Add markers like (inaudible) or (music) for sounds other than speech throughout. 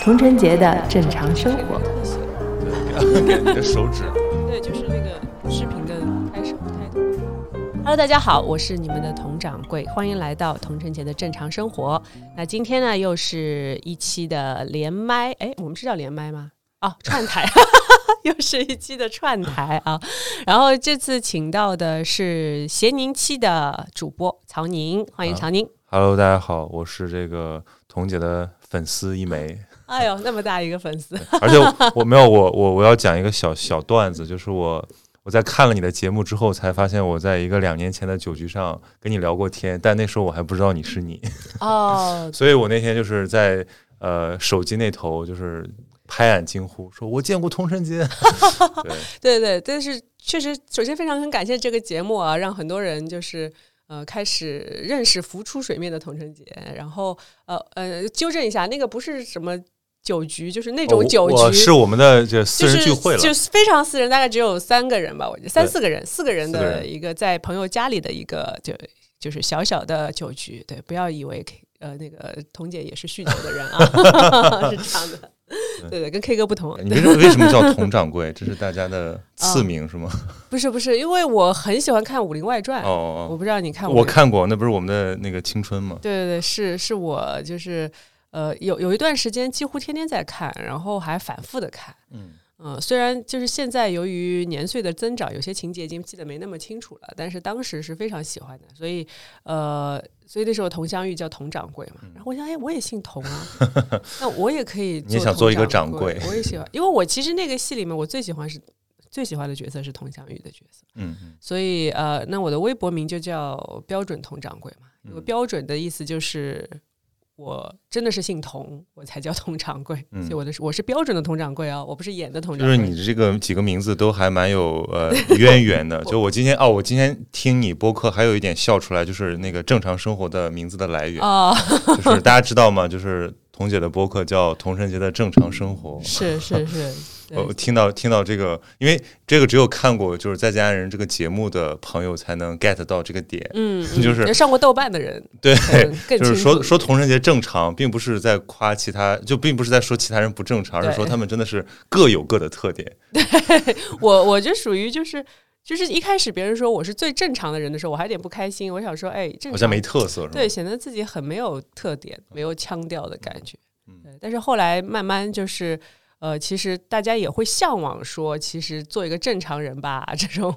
童晨杰的正常生活。你的手指。对，就是那个视频的开始开头。Hello，大家好，我是你们的童掌柜，欢迎来到童晨杰的正常生活。那今天呢，又是一期的连麦，哎，我们是叫连麦吗？哦，串台，(laughs) 又是一期的串台啊。(laughs) 然后这次请到的是咸宁期的主播曹宁，欢迎曹宁。Hello，大家好，我是这个彤姐的粉丝一枚，哎呦，那么大一个粉丝，(laughs) 而且我我没有我我我要讲一个小小段子，就是我我在看了你的节目之后，才发现我在一个两年前的酒局上跟你聊过天，但那时候我还不知道你是你，哦，(laughs) 所以我那天就是在呃手机那头就是拍案惊呼，说我见过童晨杰，对，对对，但是确实，首先非常很感谢这个节目啊，让很多人就是呃开始认识浮出水面的童晨杰，然后呃呃纠正一下，那个不是什么酒局，就是那种酒局，我是我们的这私就是人聚会了，就是非常私人，大概只有三个人吧，我觉得三四个人，四个人的一个在朋友家里的一个就就是小小的酒局，对，不要以为 K 呃那个童姐也是酗酒的人啊，(laughs) (laughs) 是这样的，对对，跟 K 哥不同，你为什么为什么叫佟掌柜？这是大家的 (laughs) 赐名是吗？不是不是，因为我很喜欢看《武林外传》哦哦哦，我不知道你看过我看过，那不是我们的那个青春吗？对对对，是是我就是呃有有一段时间几乎天天在看，然后还反复的看。嗯嗯、虽然就是现在由于年岁的增长，有些情节已经记得没那么清楚了，但是当时是非常喜欢的，所以呃，所以那时候佟湘玉叫佟掌柜嘛，然后我想，哎，我也姓佟啊，(laughs) 那我也可以你想做一个掌掌柜我也喜欢，因为我其实那个戏里面我最喜欢是最喜欢的角色是佟湘玉的角色。嗯嗯所以呃，那我的微博名就叫标准佟掌柜嘛。标准的意思就是我真的是姓佟，我才叫佟掌柜。嗯所以我的我是标准的佟掌柜啊，我不是演的佟掌柜。就是你的这个几个名字都还蛮有呃渊源的。(laughs) 就我今天哦，我今天听你播客，还有一点笑出来，就是那个正常生活的名字的来源，啊、就是大家知道吗？就是童姐的播客叫童晨杰的正常生活。是是是，(laughs) 我听到听到这个，因为这个只有看过就是在家人这个节目的朋友才能 get 到这个点。嗯，(laughs) 就是嗯上过豆瓣的人，(laughs) 对，就是说说童晨杰正常，并不是在夸其他，就并不是在说其他人不正常，而是说他们真的是各有各的特点。对我我就属于就是。就是一开始别人说我是最正常的人的时候，我还有点不开心。我想说，哎，好像没特色是吧？对，显得自己很没有特点、没有腔调的感觉。嗯对，但是后来慢慢就是，呃，其实大家也会向往说，其实做一个正常人吧，(laughs) 这种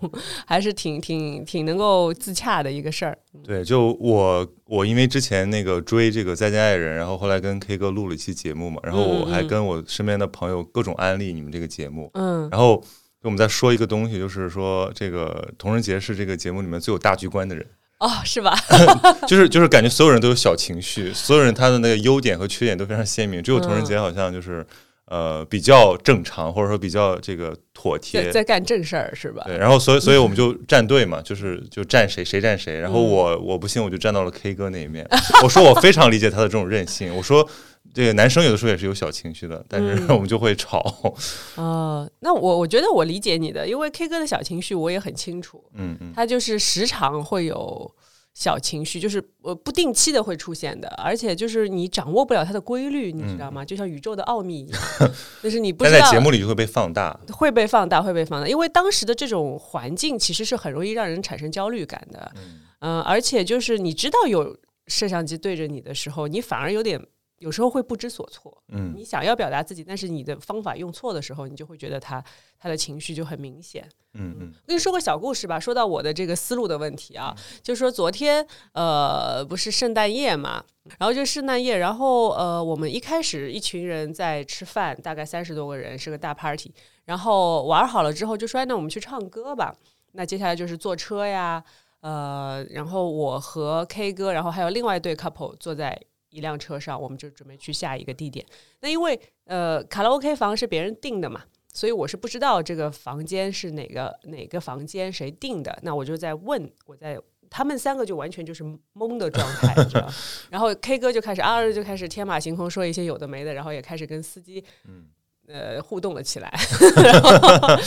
还是挺挺挺能够自洽的一个事儿。对，就我我因为之前那个追这个《再见爱人》，然后后来跟 K 哥录了一期节目嘛，然后我还跟我身边的朋友各种安利你们这个节目，嗯，然后我们在说一个东西，就是说这个童人杰是这个节目里面最有大局观的人，哦，是吧？(laughs) 就是就是感觉所有人都有小情绪，所有人他的那个优点和缺点都非常鲜明，只有童人杰好像就是。呃，比较正常，或者说比较这个妥帖在，在干正事儿是吧？对，然后所以所以我们就站队嘛，就是就站谁谁站谁。然后嗯我我不信，我就站到了 K 哥那一面。我说我非常理解他的这种任性。我说这个男生有的时候也是有小情绪的，但是嗯我们就会吵。(laughs) 哦，那我我觉得我理解你的，因为 K 哥的小情绪我也很清楚，嗯嗯，他就是时常会有小情绪，就是呃不定期的会出现的，而且就是你掌握不了它的规律，你知道吗？就像宇宙的奥秘一样，(laughs) 就是你不知道但在节目里就会被放大。会被放大，会被放大，因为当时的这种环境其实是很容易让人产生焦虑感的，嗯、而且就是你知道有摄像机对着你的时候，你反而有点。有时候会不知所措，嗯。你想要表达自己，但是你的方法用错的时候，你就会觉得他他的情绪就很明显。嗯嗯我跟你说个小故事吧，说到我的这个思路的问题啊，就说昨天呃不是圣诞夜嘛，然后就圣诞夜，然后呃我们一开始一群人在吃饭，大概三十多个人，是个大 party，然后玩好了之后就说哎那我们去唱歌吧，那接下来就是坐车呀，呃，然后我和 K 哥，然后还有另外一对 couple 坐在。一辆车上，我们就准备去下一个地点。那因为呃，卡拉 OK 房是别人订的嘛，所以我是不知道这个房间是哪个哪个房间谁订的。那我就在问，我在他们三个就完全就是懵的状态，你知道。(laughs) 然后 K 哥就开始啊就开始天马行空说一些有的没的，然后也开始跟司机嗯。呃互动了起来，(laughs) 然后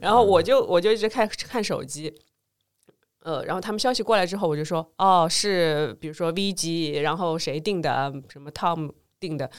然后我就我就一直看看手机。呃，然后他们消息过来之后，我就说，哦，是比如说 V G，然后谁定的，什么 Tom 定的，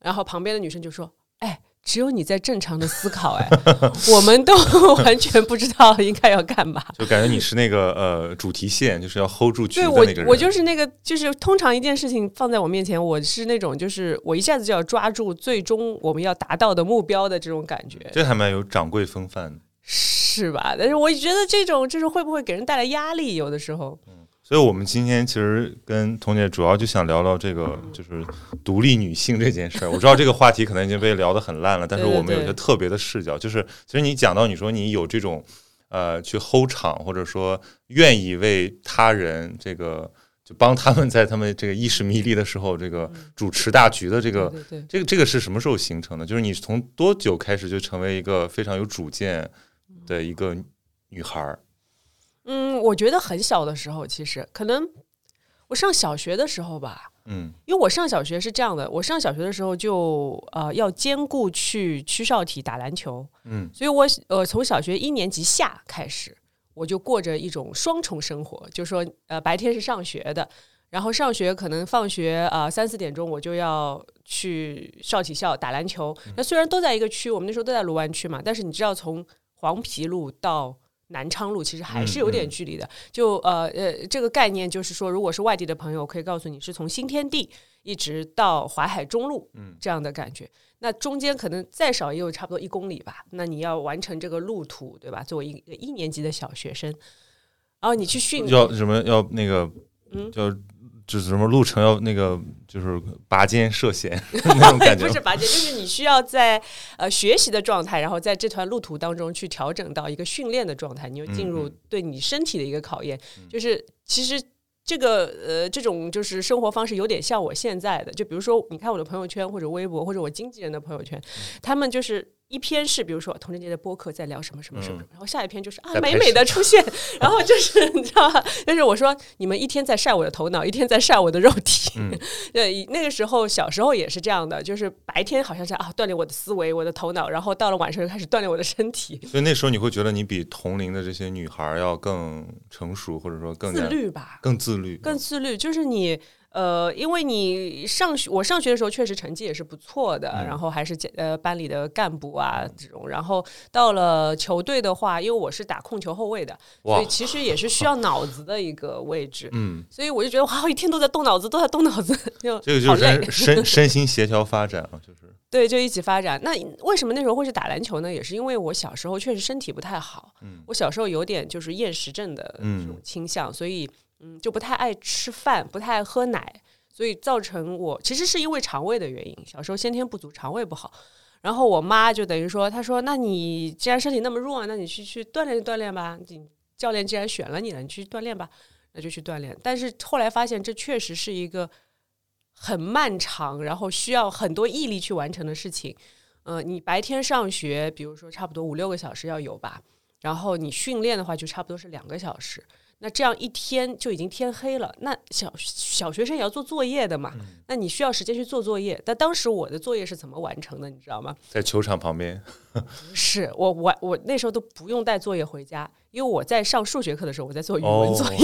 然后旁边的女生就说，哎，只有你在正常的思考，哎，(laughs) 我们都 (laughs) 完全不知道应该要干嘛。就感觉你是那个呃主题线，就是要 hold 住局对我的那个人。我就是那个，就是通常一件事情放在我面前，我是那种就是我一下子就要抓住最终我们要达到的目标的这种感觉，这还蛮有掌柜风范的。是吧？但是我觉得这种就是会不会给人带来压力？有的时候，嗯所以，我们今天其实跟彤姐主要就想聊聊这个，就是独立女性这件事儿。我知道这个话题可能已经被聊得很烂了，但是我们有一些特别的视角，就是其实你讲到你说你有这种呃去 hold 场，或者说愿意为他人这个就帮他们在他们这个意识迷离的时候，这个主持大局的这个。这个这个是什么时候形成的？就是你从多久开始就成为一个非常有主见的一个女孩儿？嗯，我觉得很小的时候，其实可能我上小学的时候吧，嗯因为我上小学是这样的，我上小学的时候就呃要兼顾去区少体打篮球，嗯所以我呃从小学一年级下开始，我就过着一种双重生活，就说呃白天是上学的，然后上学可能放学啊三四点钟我就要去少体校打篮球。那虽然都在一个区，我们那时候都在卢湾区嘛，但是你知道从黄陂路到南昌路其实还是有点距离的。就呃呃，这个概念就是说，如果是外地的朋友，我可以告诉你是从新天地一直到淮海中路，嗯这样的感觉。那中间可能再少也有差不多一公里吧。那你要完成这个路途，对吧？作为一个一年级的小学生，然后你去训要什么要那个，嗯叫就是什么路程要那个就是拔尖涉险 (laughs) 那种感觉不。是拔尖，就是你需要在呃学习的状态，然后在这段路途当中去调整到一个训练的状态，你又进入嗯对你身体的一个考验。就是其实这个呃这种就是生活方式有点像我现在的，就比如说你看我的朋友圈或者微博或者我经纪人的朋友圈，嗯他们就是。一篇是比如说童贞节的播客在聊什么什么什么，嗯然后下一篇就是啊美美的出现，(laughs) 然后就是 (laughs) 你知道吧？就是我说你们一天在晒我的头脑，一天在晒我的肉体，嗯 (laughs) 对，那个时候小时候也是这样的，就是白天好像是啊锻炼我的思维、我的头脑，然后到了晚上就开始锻炼我的身体，所以那时候你会觉得你比同龄的这些女孩要更成熟，或者说更自律吧，更自律。更自律。就是你呃，因为你上学，我上学的时候确实成绩也是不错的，嗯然后还是呃班里的干部啊这种。然后到了球队的话，因为我是打控球后卫的，所以，其实也是需要脑子的一个位置。(laughs) 嗯，所以我就觉得哇，我一天都在动脑子，都在动脑子，(laughs) 就这个就是身身心协调发展啊，就是对，就一起发展。那为什么那时候会是打篮球呢？也是因为我小时候确实身体不太好，嗯我小时候有点就是厌食症的这种嗯倾向，所以嗯就不太爱吃饭，不太爱喝奶，所以造成我其实是因为肠胃的原因，小时候先天不足，肠胃不好。然后我妈就等于说，她说：“那你既然身体那么弱，那你去去锻炼锻炼吧。你教练既然选了你了，你去锻炼吧，那就去锻炼。”但是后来发现，这确实是一个很漫长，然后需要很多毅力去完成的事情。呃，你白天上学，比如说差不多五六个小时要有吧，然后你训练的话就差不多是两个小时。那这样一天就已经天黑了。那小小学生也要做作业的嘛，那你需要时间去做作业。但当时我的作业是怎么完成的，你知道吗？在球场旁边，(laughs) 是我我我那时候都不用带作业回家，因为我在上数学课的时候我在做语文哦作业，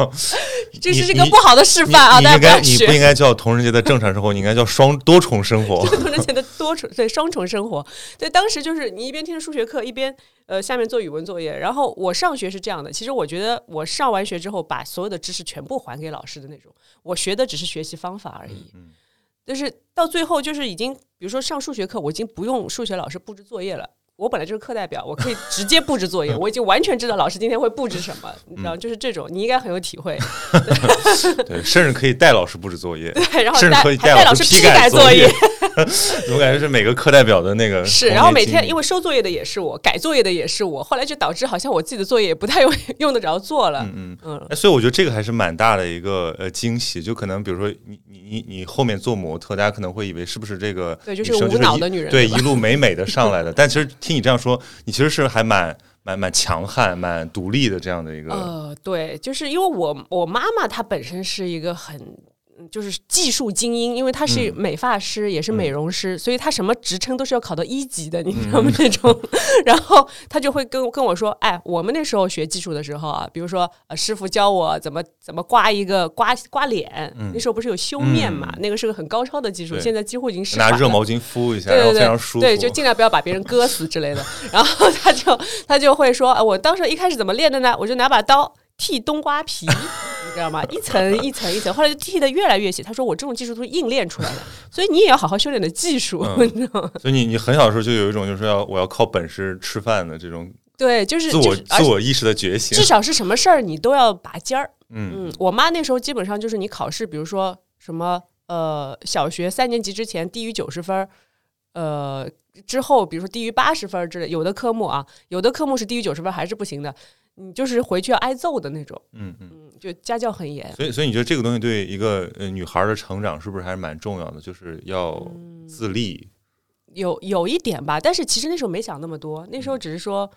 (laughs) 这是这个不好的示范啊，大家不要学你不。应该叫同人节的正常生活，你应该叫双多重生活。(laughs) 同人节的多重对双重生活，对，当时就是你一边听着数学课，一边呃下面做语文作业。然后我上学是这样的，其实我觉得我上完学之后，把所有的知识全部还给老师的那种，我学的只是学习方法而已。嗯就是到最后，就是已经，比如说上数学课，我已经不用数学老师布置作业了。我本来就是课代表，我可以直接布置作业，(laughs) 我已经完全知道老师今天会布置什么，你知道，就是这种，你应该很有体会。(laughs) 对，甚至可以带老师布置作业，(laughs) 对，然后甚至可以带老师批改作业。(laughs) 我感觉是每个课代表的那个是，然后每天因为为收作业的也是我，改作业的也是我，后来就导致好像我自己的作业也不太用 (laughs) 用得着做了。嗯嗯。嗯，哎，所以我觉得这个还是蛮大的一个呃惊喜，就可能比如说你你你你后面做模特，大家可能会以为是不是这个对就是无脑的女人对一路美美的上来的，(laughs) 但其实听你这样说，你其实是还蛮蛮蛮强悍、蛮独立的这样的一个，呃，对，就是因为我我妈妈她本身是一个很嗯就是技术精英，因为他是嗯美发师，也是美容师，所以他什么职称都是要考到一级的，你知嗯道吗？那种，(laughs) 然后他就会跟跟我说，哎，我们那时候学技术的时候啊，比如说呃，师傅教我怎么怎么刮一个刮刮脸，那时候不是有修面嘛，嗯那个是个很高超的技术，现在几乎已经失传了。拿热毛巾敷一下，然后对对对，非常舒服。对，就尽量不要把别人割死之类的。(laughs) 然后他就他就会说，呃我当时一开始怎么练的呢？我就拿把刀剃冬瓜皮，你知道吗？(laughs) 一层一层一层，后来就剃的越来越细。他说我这种技术都是硬练出来的，(laughs) 所以你也要好好修炼的技术，嗯 (laughs) 你知道吗？所以你你很小的时候就有一种就是要我要靠本事吃饭的这种对，就是自我就是自我意识的觉醒至。少是什么事儿你都要拔尖儿。嗯嗯，我妈那时候基本上就是你考试，比如说什么呃，小学三年级之前低于九十分儿，呃，之后比如说低于八十分之类，有的科目啊，有的科目是低于九十分还是不行的，你就是回去要挨揍的那种。嗯嗯。嗯，就家教很严。所以所以你觉得这个东西对一个呃女孩的成长是不是还是蛮重要的？就是要嗯自立。有有一点吧，但是其实那时候没想那么多，那嗯时候只是说，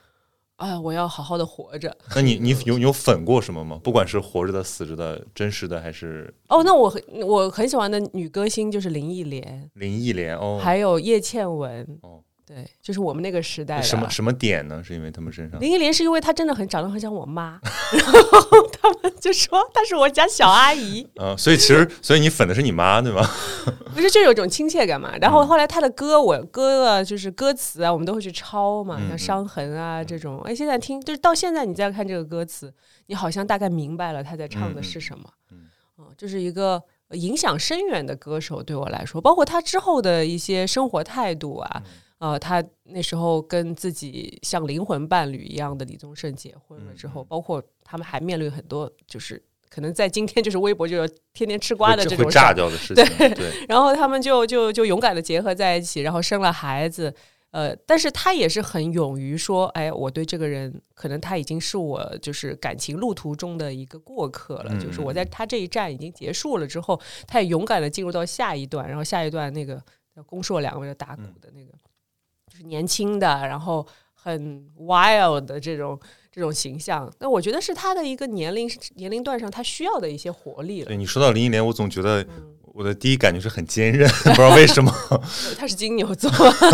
哎，我要好好的活着。(laughs) 那你你有你有粉过什么吗？不管是活着的、死着的、真实的还是哦，那我很我很喜欢的女歌星就是林忆莲，林忆莲哦，还有叶倩文。哦对，就是我们那个时代的什么什么点呢？是因为他们身上林忆莲是因为她真的很长得很像我妈，(laughs) 然后他们就说她是我家小阿姨，嗯、所以其实所以你粉的是你妈对吗？(laughs) 不是就有种亲切感嘛。然后后来她的歌，我歌啊，就是歌词啊，我们都会去抄嘛，像伤痕啊这种。哎，现在听就是到现在你再看这个歌词，你好像大概明白了她在唱的是什么。嗯嗯，这是一个影响深远的歌手，对我来说，包括他之后的一些生活态度啊。嗯呃，他那时候跟自己像灵魂伴侣一样的李宗盛结婚了之嗯后，包括他们还面临很多，就是可能在今天就是微博就要天天吃瓜的这种炸掉的事情，对，(laughs) 然后他们就就就勇敢的结合在一起，然后生了孩子。呃，但是他也是很勇于说，哎，我对这个人，可能他已经是我就是感情路途中的一个过客了，嗯就是我在他这一站已经结束了之后，他也勇敢的进入到下一段，然后下一段那个公硕两个人打鼓的那个，就是年轻的，然后很 wild 的这种这种形象，那我觉得是他的一个年龄年龄段上他需要的一些活力了对。你说到林忆莲，我总觉得嗯我的第一感觉是很坚韧，(laughs) 不知道为什么。他是金牛座，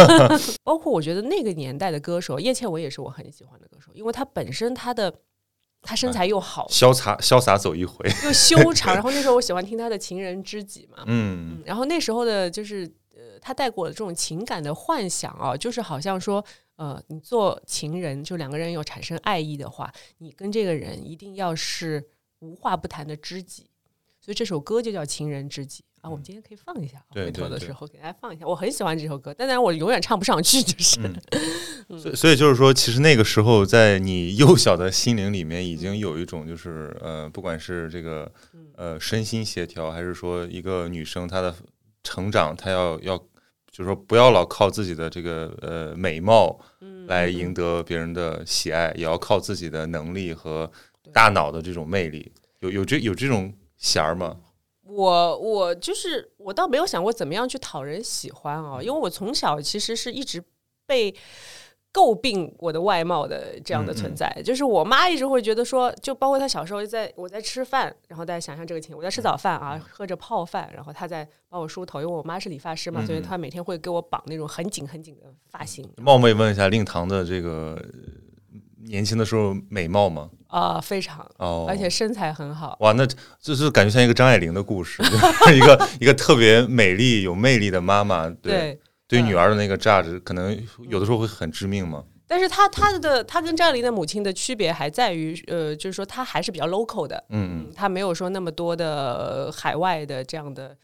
(laughs) 包括我觉得那个年代的歌手叶倩文也是我很喜欢的歌手，因为她本身她的他身材又好，潇洒潇洒走一回，又修长，(laughs) 然后那时候我喜欢听他的《情人知己》嘛，嗯嗯，然后那时候的就是呃，她带给我的这种情感的幻想啊，就是好像说。呃，你做情人，就两个人要产生爱意的话，你跟这个人一定要是无话不谈的知己，所以这首歌就叫《情人知己》啊。我们今天可以放一下，对回头的时候给大家放一下。我很喜欢这首歌，但然我永远唱不上去，就是。嗯所以所以就是说，其实那个时候在你幼小的心灵里面，已经有一种就是呃，不管是这个呃身心协调，还是说一个女生她的成长，她要要就是说不要老靠自己的这个呃美貌来赢得别人的喜爱，也要靠自己的能力和大脑的这种魅力。有有这有这种弦儿吗？我我就是我倒没有想过怎么样去讨人喜欢啊，因为我从小其实是一直被诟病我的外貌的这样的存在，就是我妈一直会觉得说，就包括她小时候在我在吃饭，然后大家想象这个情景，我在吃早饭啊，喝着泡饭，然后她在帮我梳头，因为我妈是理发师嘛，嗯所以她每天会给我绑那种很紧很紧的发型。冒昧问一下，令堂的这个呃年轻的时候美貌吗？啊、非常，哦，而且身材很好。哇，那这是感觉像一个张爱玲的故事，(laughs) 一个一个特别美丽、有魅力的妈妈，对。对，对女儿的那个价值，可能有的时候会很致命嘛。但是她她的她跟张爱玲的母亲的区别还在于，呃，就是说她还是比较 local 的，嗯嗯，他没有说那么多的呃海外的这样的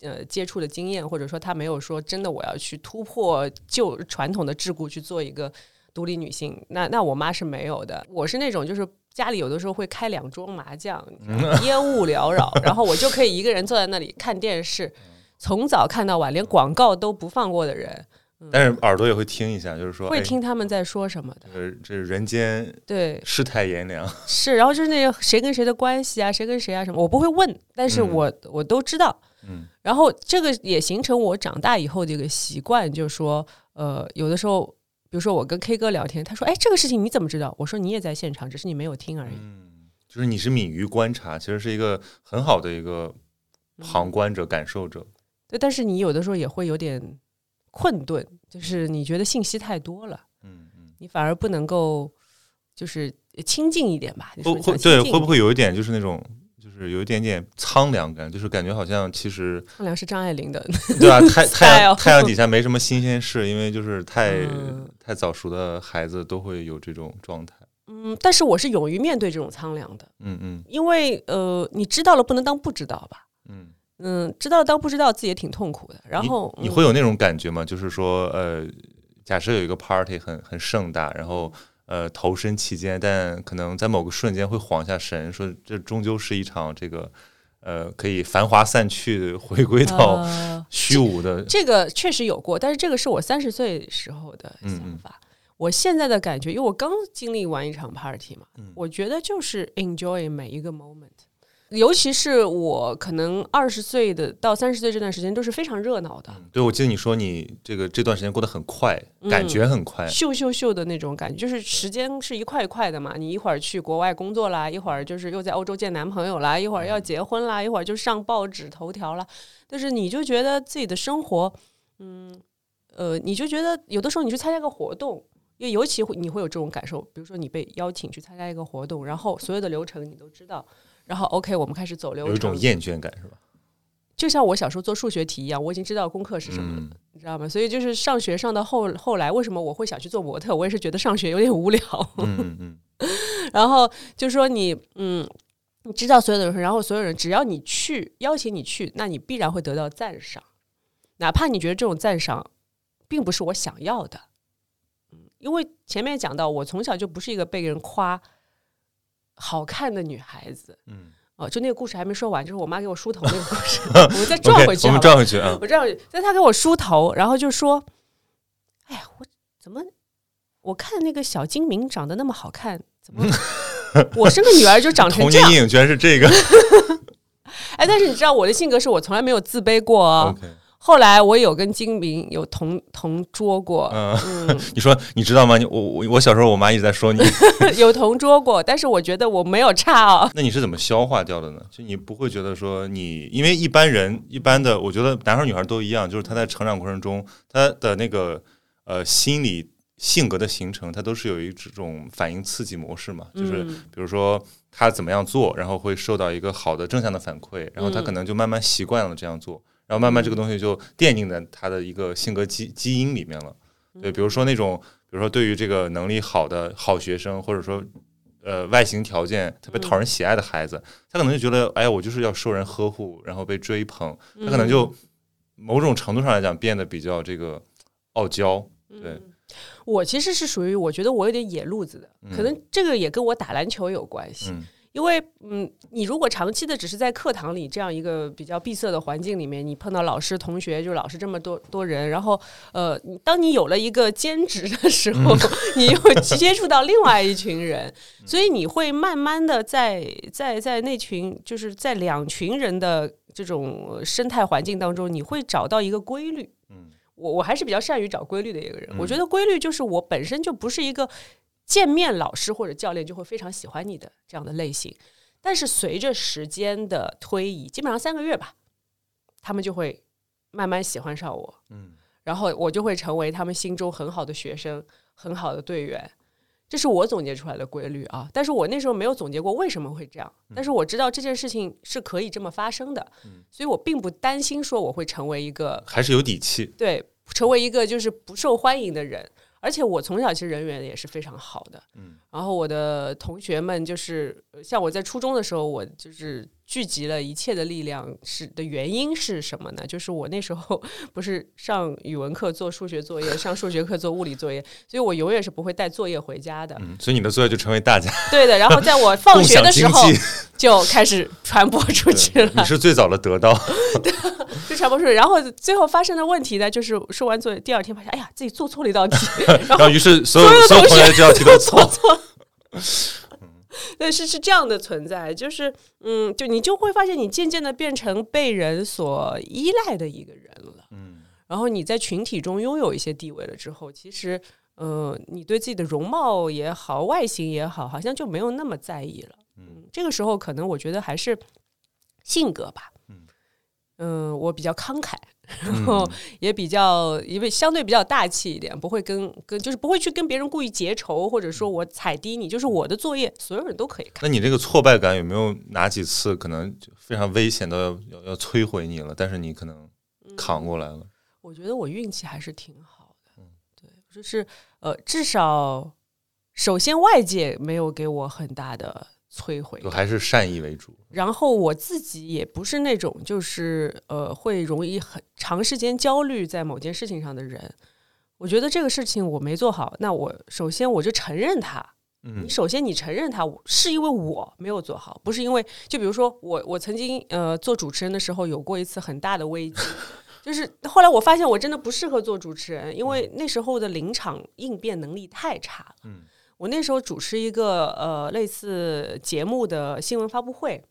呃接触的经验，或者说他没有说真的我要去突破旧传统的桎梏去做一个独立女性。那那我妈是没有的，我是那种就是。家里有的时候会开两桌麻将，(laughs) 烟雾缭绕，然后我就可以一个人坐在那里看电视，从早看到晚，连广告都不放过的人，但是耳朵也会听一下，就是说，会哎，听他们在说什么的。呃这是人间对，世态炎凉，(laughs) 是，然后就是那个谁跟谁的关系啊，谁跟谁啊什么，我不会问，但是嗯我、我都知道。嗯然后这个也形成我长大以后的一个习惯，就是说，呃，有的时候，比如说我跟 K 哥聊天，他说：“哎，这个事情你怎么知道？”我说：“你也在现场，只是你没有听而已。嗯，就是你是敏于观察，其实是一个很好的一个旁观者、感受者。对，但是你有的时候也会有点困顿，就是你觉得信息太多了，嗯嗯，你反而不能够就是亲近一点吧？你会会对会不会有一点就是那种就是有一点点苍凉感，就是感觉好像其实苍凉是张爱玲的，对吧？太 (laughs) 太阳太阳底下没什么新鲜事，因为就是太、嗯太早熟的孩子都会有这种状态。嗯，但是我是勇于面对这种苍凉的，嗯嗯因为呃，你知道了不能当不知道吧？嗯。嗯，知道了当不知道，自己也挺痛苦的。然后嗯你会有那种感觉吗？就是说，呃，假设有一个 party 很很盛大，然后呃投身其间，但可能在某个瞬间会晃下神，说这终究是一场这个呃可以繁华散去，回归到呃虚无的。这个确实有过，但是这个是我三十岁时候的嗯想法。我现在的感觉，因为我刚经历完一场 party 嘛，嗯我觉得就是 enjoy 每一个 moment。尤其是我可能二十岁的到三十岁这段时间都是非常热闹的，对，我记得你说你这个这段时间过得很快，感觉很快。咻咻咻的那种感觉，就是时间是一块一块的嘛。你一会儿去国外工作啦，一会儿就是又在欧洲见男朋友啦，一会儿要结婚啦，一会儿就上报纸头条啦。但是你就觉得自己的生活，嗯，呃，你就觉得有的时候你去参加个活动，因为尤其会你会有这种感受，比如说你被邀请去参加一个活动，然后所有的流程你都知道，然后 OK，我们开始走流程，有一种厌倦感，是吧？就像我小时候做数学题一样，我已经知道功课是什么了，嗯你知道吗？所以就是上学上到后后来，为什么我会想去做模特？我也是觉得上学有点无聊，嗯嗯嗯，(laughs) 然后就说你嗯。你知道所有的人，然后所有人只要你去邀请你去，那你必然会得到赞赏，哪怕你觉得这种赞赏并不是我想要的。嗯，因为前面讲到，我从小就不是一个被人夸好看的女孩子。嗯哦，就那个故事还没说完，就是我妈给我梳头那个故事，(laughs) 我们再转回去我们转回去啊。我这样，在他给我梳头，然后就说：“哎呀，我怎么我看那个小精明长得那么好看，怎么 (laughs) 我生个女儿就长成这样童年阴？影居然是这个。哎，但是你知道我的性格是我从来没有自卑过哦。OK，后来我有跟金明有同同桌过，嗯，(laughs) 你说你知道吗？你我我我小时候我妈一直在说你，(laughs) 有同桌过，但是我觉得我没有差哦。(laughs) 那你是怎么消化掉的呢？就你不会觉得说你，因为一般人一般的，我觉得男孩儿女孩儿都一样，就是他在成长过程中，他的那个呃心理性格的形成，它都是有一种反应刺激模式嘛，就是嗯比如说他怎么样做，然后会受到一个好的正向的反馈，然后他可能就慢慢习惯了这样做，然后慢慢这个东西就奠定在他的一个性格基基因里面了。对，比如说那种，比如说对于这个能力好的好学生，或者说呃外形条件特别讨人喜爱的孩子，他可能就觉得，哎，我就是要受人呵护，然后被追捧，他可能就某种程度上来讲变得比较这个傲娇。对，我其实是属于我觉得我有点野路子的，可能这个也跟我打篮球有关系。嗯因为，嗯，你如果长期的只是在课堂里这样一个比较闭塞的环境里面，你碰到老师、同学，就老师这么多多人，然后，呃，当你有了一个兼职的时候，你又接触到另外一群人，所以你会慢慢的在在在那群就是在两群人的这种生态环境当中，你会找到一个规律。嗯我我还是比较善于找规律的一个人。嗯我觉得规律就是我本身就不是一个见面老师或者教练就会非常喜欢你的这样的类型，但是随着时间的推移，基本上三个月吧，他们就会慢慢喜欢上我，嗯然后我就会成为他们心中很好的学生，很好的队员。这是我总结出来的规律啊，但是我那时候没有总结过为什么会这样，但是我知道这件事情是可以这么发生的，嗯所以我并不担心说我会成为一个还是有底气。对，成为一个就是不受欢迎的人。而且我从小其实人缘也是非常好的，嗯，然后我的同学们就是呃像我在初中的时候，我就是聚集了一切的力量，是的原因是什么呢？就是我那时候不是上语文课做数学作业，上数学课做物理作业，所以我永远是不会带作业回家的。嗯，所以你的作业就成为大家对的，然后在我放学的时候。(laughs) 就开始传播出去了你。是最早的得到。(laughs) 就传播出去，然后最后发生的问题呢，就是说完作业第二天发现，哎呀，自己做错了一道题，(laughs) 然然后于是所有所有同学这道题都错。错。(laughs) 对，是是这样的存在，就是嗯，就你就会发现，你渐渐的变成被人所依赖的一个人了。嗯然后你在群体中拥有一些地位了之后，其实呃，你对自己的容貌也好，外形也好，好像就没有那么在意了。嗯这个时候可能我觉得还是性格吧。嗯嗯，我比较慷慨，然嗯后也比较，因为相对比较大气一点，不会跟跟就是不会去跟别人故意结仇，或者说我踩低你，就是我的作业，所有人都可以看。那你这个挫败感有没有哪几次可能就非常危险的要要要摧毁你了，但是你可能扛过来了？我觉得我运气还是挺好的，嗯对，就是呃，至少首先外界没有给我很大的摧毁就，还是善意为主。然后我自己也不是那种就是呃会容易很长时间焦虑在某件事情上的人。我觉得这个事情我没做好，那我首先我就承认它。嗯你首先你承认它，是因为我没有做好，不是因为就比如说我我曾经呃做主持人的时候有过一次很大的危机，(laughs) 就是后来我发现我真的不适合做主持人，因为那时候的临场应变能力太差了。嗯我那时候主持一个呃类似节目的新闻发布会，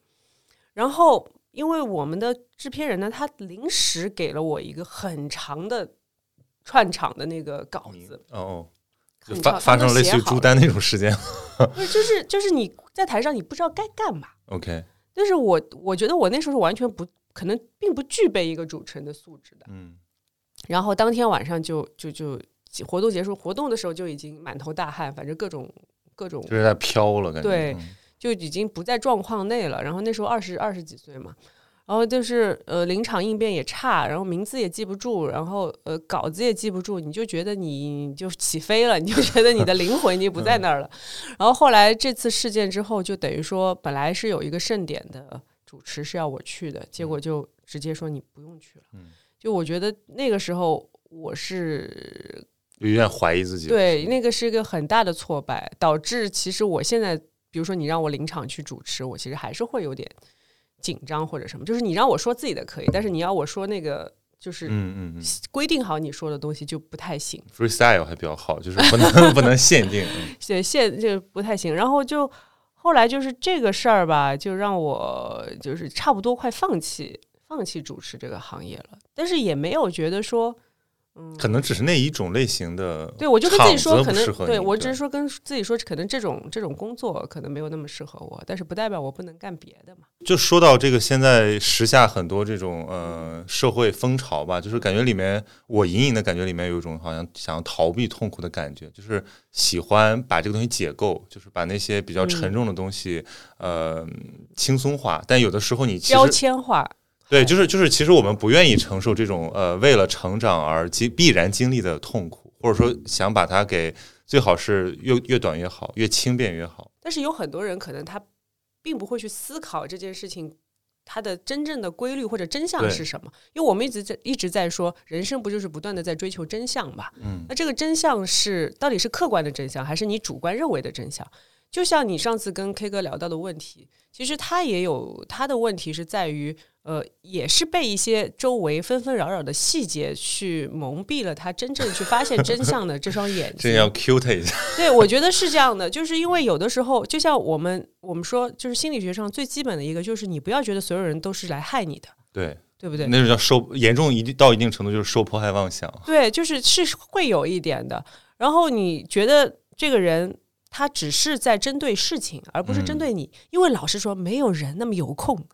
然后因为我们的制片人呢，他临时给了我一个很长的串场的那个稿子，哦发发生类似于朱丹那种事件。(laughs) 不是就是就是你在台上你不知道该干嘛，OK，但是我我觉得我那时候是完全不可能并不具备一个主持人的素质的，嗯。然后当天晚上就就就活动结束，活动的时候就已经满头大汗，反正各种各种就是在飘了，感觉。对嗯就已经不在状况内了。然后那时候二十二十几岁嘛，然后就是呃临场应变也差，然后名字也记不住，然后呃稿子也记不住，你就觉得你就起飞了，你就觉得你的灵魂已经不在那儿了。然后后来这次事件之后，就等于说本来是有一个盛典的主持是要我去的，结果就直接说你不用去了。嗯就我觉得那个时候我是有点怀疑自己。对，那个是一个很大的挫败，导致其实我现在，比如说你让我临场去主持，我其实还是会有点紧张或者什么。就是你让我说自己的可以，但是你要我说那个就是嗯嗯嗯规定好你说的东西就不太行，，freestyle 还比较好，就是不能 (laughs) 不能限定。嗯 (laughs) 现现就不太行。然后就后来就是这个事儿吧，就让我就是差不多快放弃放弃主持这个行业了，但是也没有觉得说。可能只是那一种类型的，对，我就跟自己说，可能对我只是说跟自己说，可能这种这种工作可能没有那么适合我，但是不代表我不能干别的嘛。就说到这个，现在时下很多这种呃社会风潮吧，就是感觉里面我隐隐的感觉里面有一种好像想要逃避痛苦的感觉，就是喜欢把这个东西解构，就是把那些比较沉重的东西、呃轻松化，但有的时候你标签化，对，就是就是，其实我们不愿意承受这种呃为了成长而经必然经历的痛苦，或者说想把它给最好是越越短越好，越轻便越好。但是有很多人可能他并不会去思考这件事情它的真正的规律或者真相是什么，因为我们一直在一直在说，人生不就是不断的在追求真相嘛？嗯那这个真相是到底是客观的真相，还是你主观认为的真相？就像你上次跟 K 哥聊到的问题，其实他也有他的问题是在于，呃，也是被一些周围纷纷扰扰的细节去蒙蔽了他真正去发现真相的这双眼 (laughs) 睛。这要 Q 他一下。(laughs) 对，我觉得是这样的，就是因为有的时候，就像我们我们说，就是心理学上最基本的一个，就是你不要觉得所有人都是来害你的，对，对不对？那种叫受严重一定到一定程度就是受迫害妄想。对，就是是会有一点的。然后你觉得这个人他只是在针对事情，而不是针嗯对你，因为老实说，没有人那么有空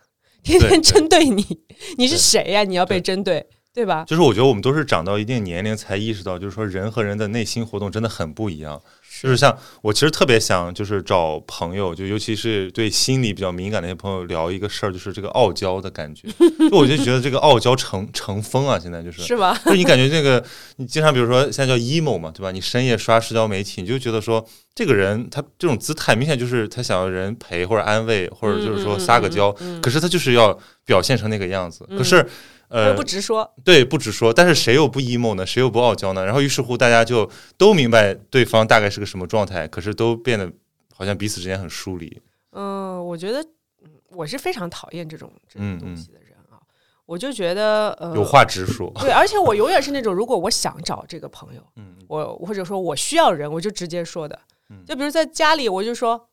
天天针对你，(laughs) 你是谁呀、你要被对。针对，对吧？就是我觉得我们都是长到一定年龄才意识到，就是说人和人的内心活动真的很不一样。就是像我其实特别想就是找朋友，就尤其是对心理比较敏感的一些朋友聊一个事儿，就是这个傲娇的感觉。(laughs) 就我就觉得这个傲娇成成风啊，现在就是是吧？就是你感觉这个，你经常比如说现在叫 emo 嘛，对吧？你深夜刷社交媒体，你就觉得说这个人他这种姿态明显就是他想要人陪或者安慰，或者就是说撒个娇，可是他就是要表现成那个样子。可是呃不，直说，对，不直说，但是谁又不 emo 呢？谁又不傲娇呢？然后于是乎大家就都明白对方大概是个什么状态，可是都变得好像彼此之间很疏离。嗯，我觉得嗯我是非常讨厌这种这种东西的人啊。我就觉得呃，有话直说，对，而且我永远是那种，如果我想找这个朋友，嗯我或者说我需要人，我就直接说的。嗯就比如在家里，我就说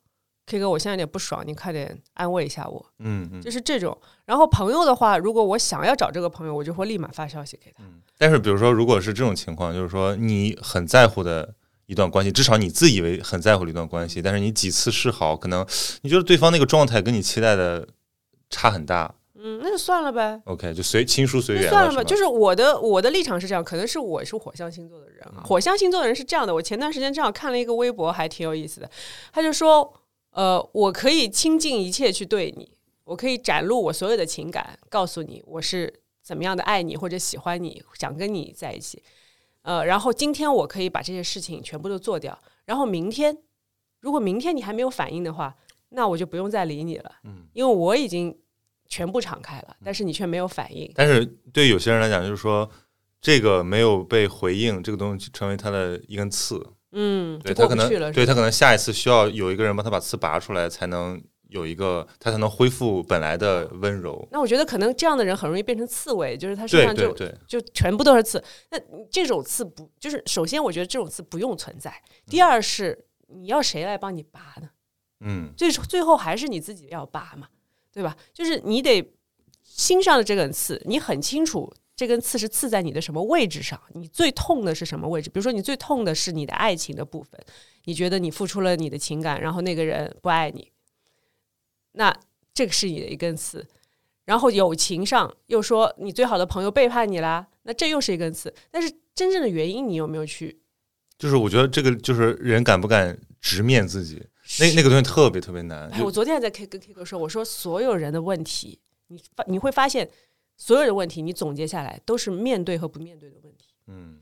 ，K 哥，我现在有点不爽，你快点安慰一下我，嗯嗯就是这种。然后朋友的话，如果我想要找这个朋友，我就会立马发消息给他。嗯。但是比如说，如果是这种情况，就是说你很在乎的一段关系，至少你自以为很在乎的一段关系，但是你几次示好，可能你觉得对方那个状态跟你期待的差很大，嗯，那就算了呗。OK，就随亲疏随缘算了吧，就是我的我的立场是这样，可能是我是火象星座的人啊。火象星座的人是这样的，我前段时间正好看了一个微博，还挺有意思的。他就说，呃，我可以倾尽一切去对你，我可以展露我所有的情感，告诉你我是怎么样的爱你或者喜欢你，想跟你在一起。呃，然后今天我可以把这些事情全部都做掉，然后明天，如果明天你还没有反应的话，那我就不用再理你了，嗯，因为我已经全部敞开了，但是你却没有反应。但是对有些人来讲，就是说这个没有被回应，这个东西成为他的一根刺，嗯，对他可能对他可能下一次需要有一个人帮他把刺拔出来，才能有一个他才能恢复本来的温柔。那我觉得可能这样的人很容易变成刺猬，就是他身上就对对，就全部都是刺。那这种刺不就是首先我觉得这种刺不用存在，第二是你要谁来帮你拔呢？嗯最最后还是你自己要拔嘛，对吧？就是你得心上的这根刺，你很清楚这根刺是刺在你的什么位置上，你最痛的是什么位置？比如说你最痛的是你的爱情的部分，你觉得你付出了你的情感，然后那个人不爱你，那这个是你的一根刺。然后友情上又说你最好的朋友背叛你啦，那这又是一根刺。但是真正的原因你有没有去？就是我觉得这个就是人敢不敢直面自己，那那个东西特别特别难。哎，我昨天还在 K 跟 K 哥说，我说所有人的问题，你发你会发现，所有的问题你总结下来都是面对和不面对的问题。嗯，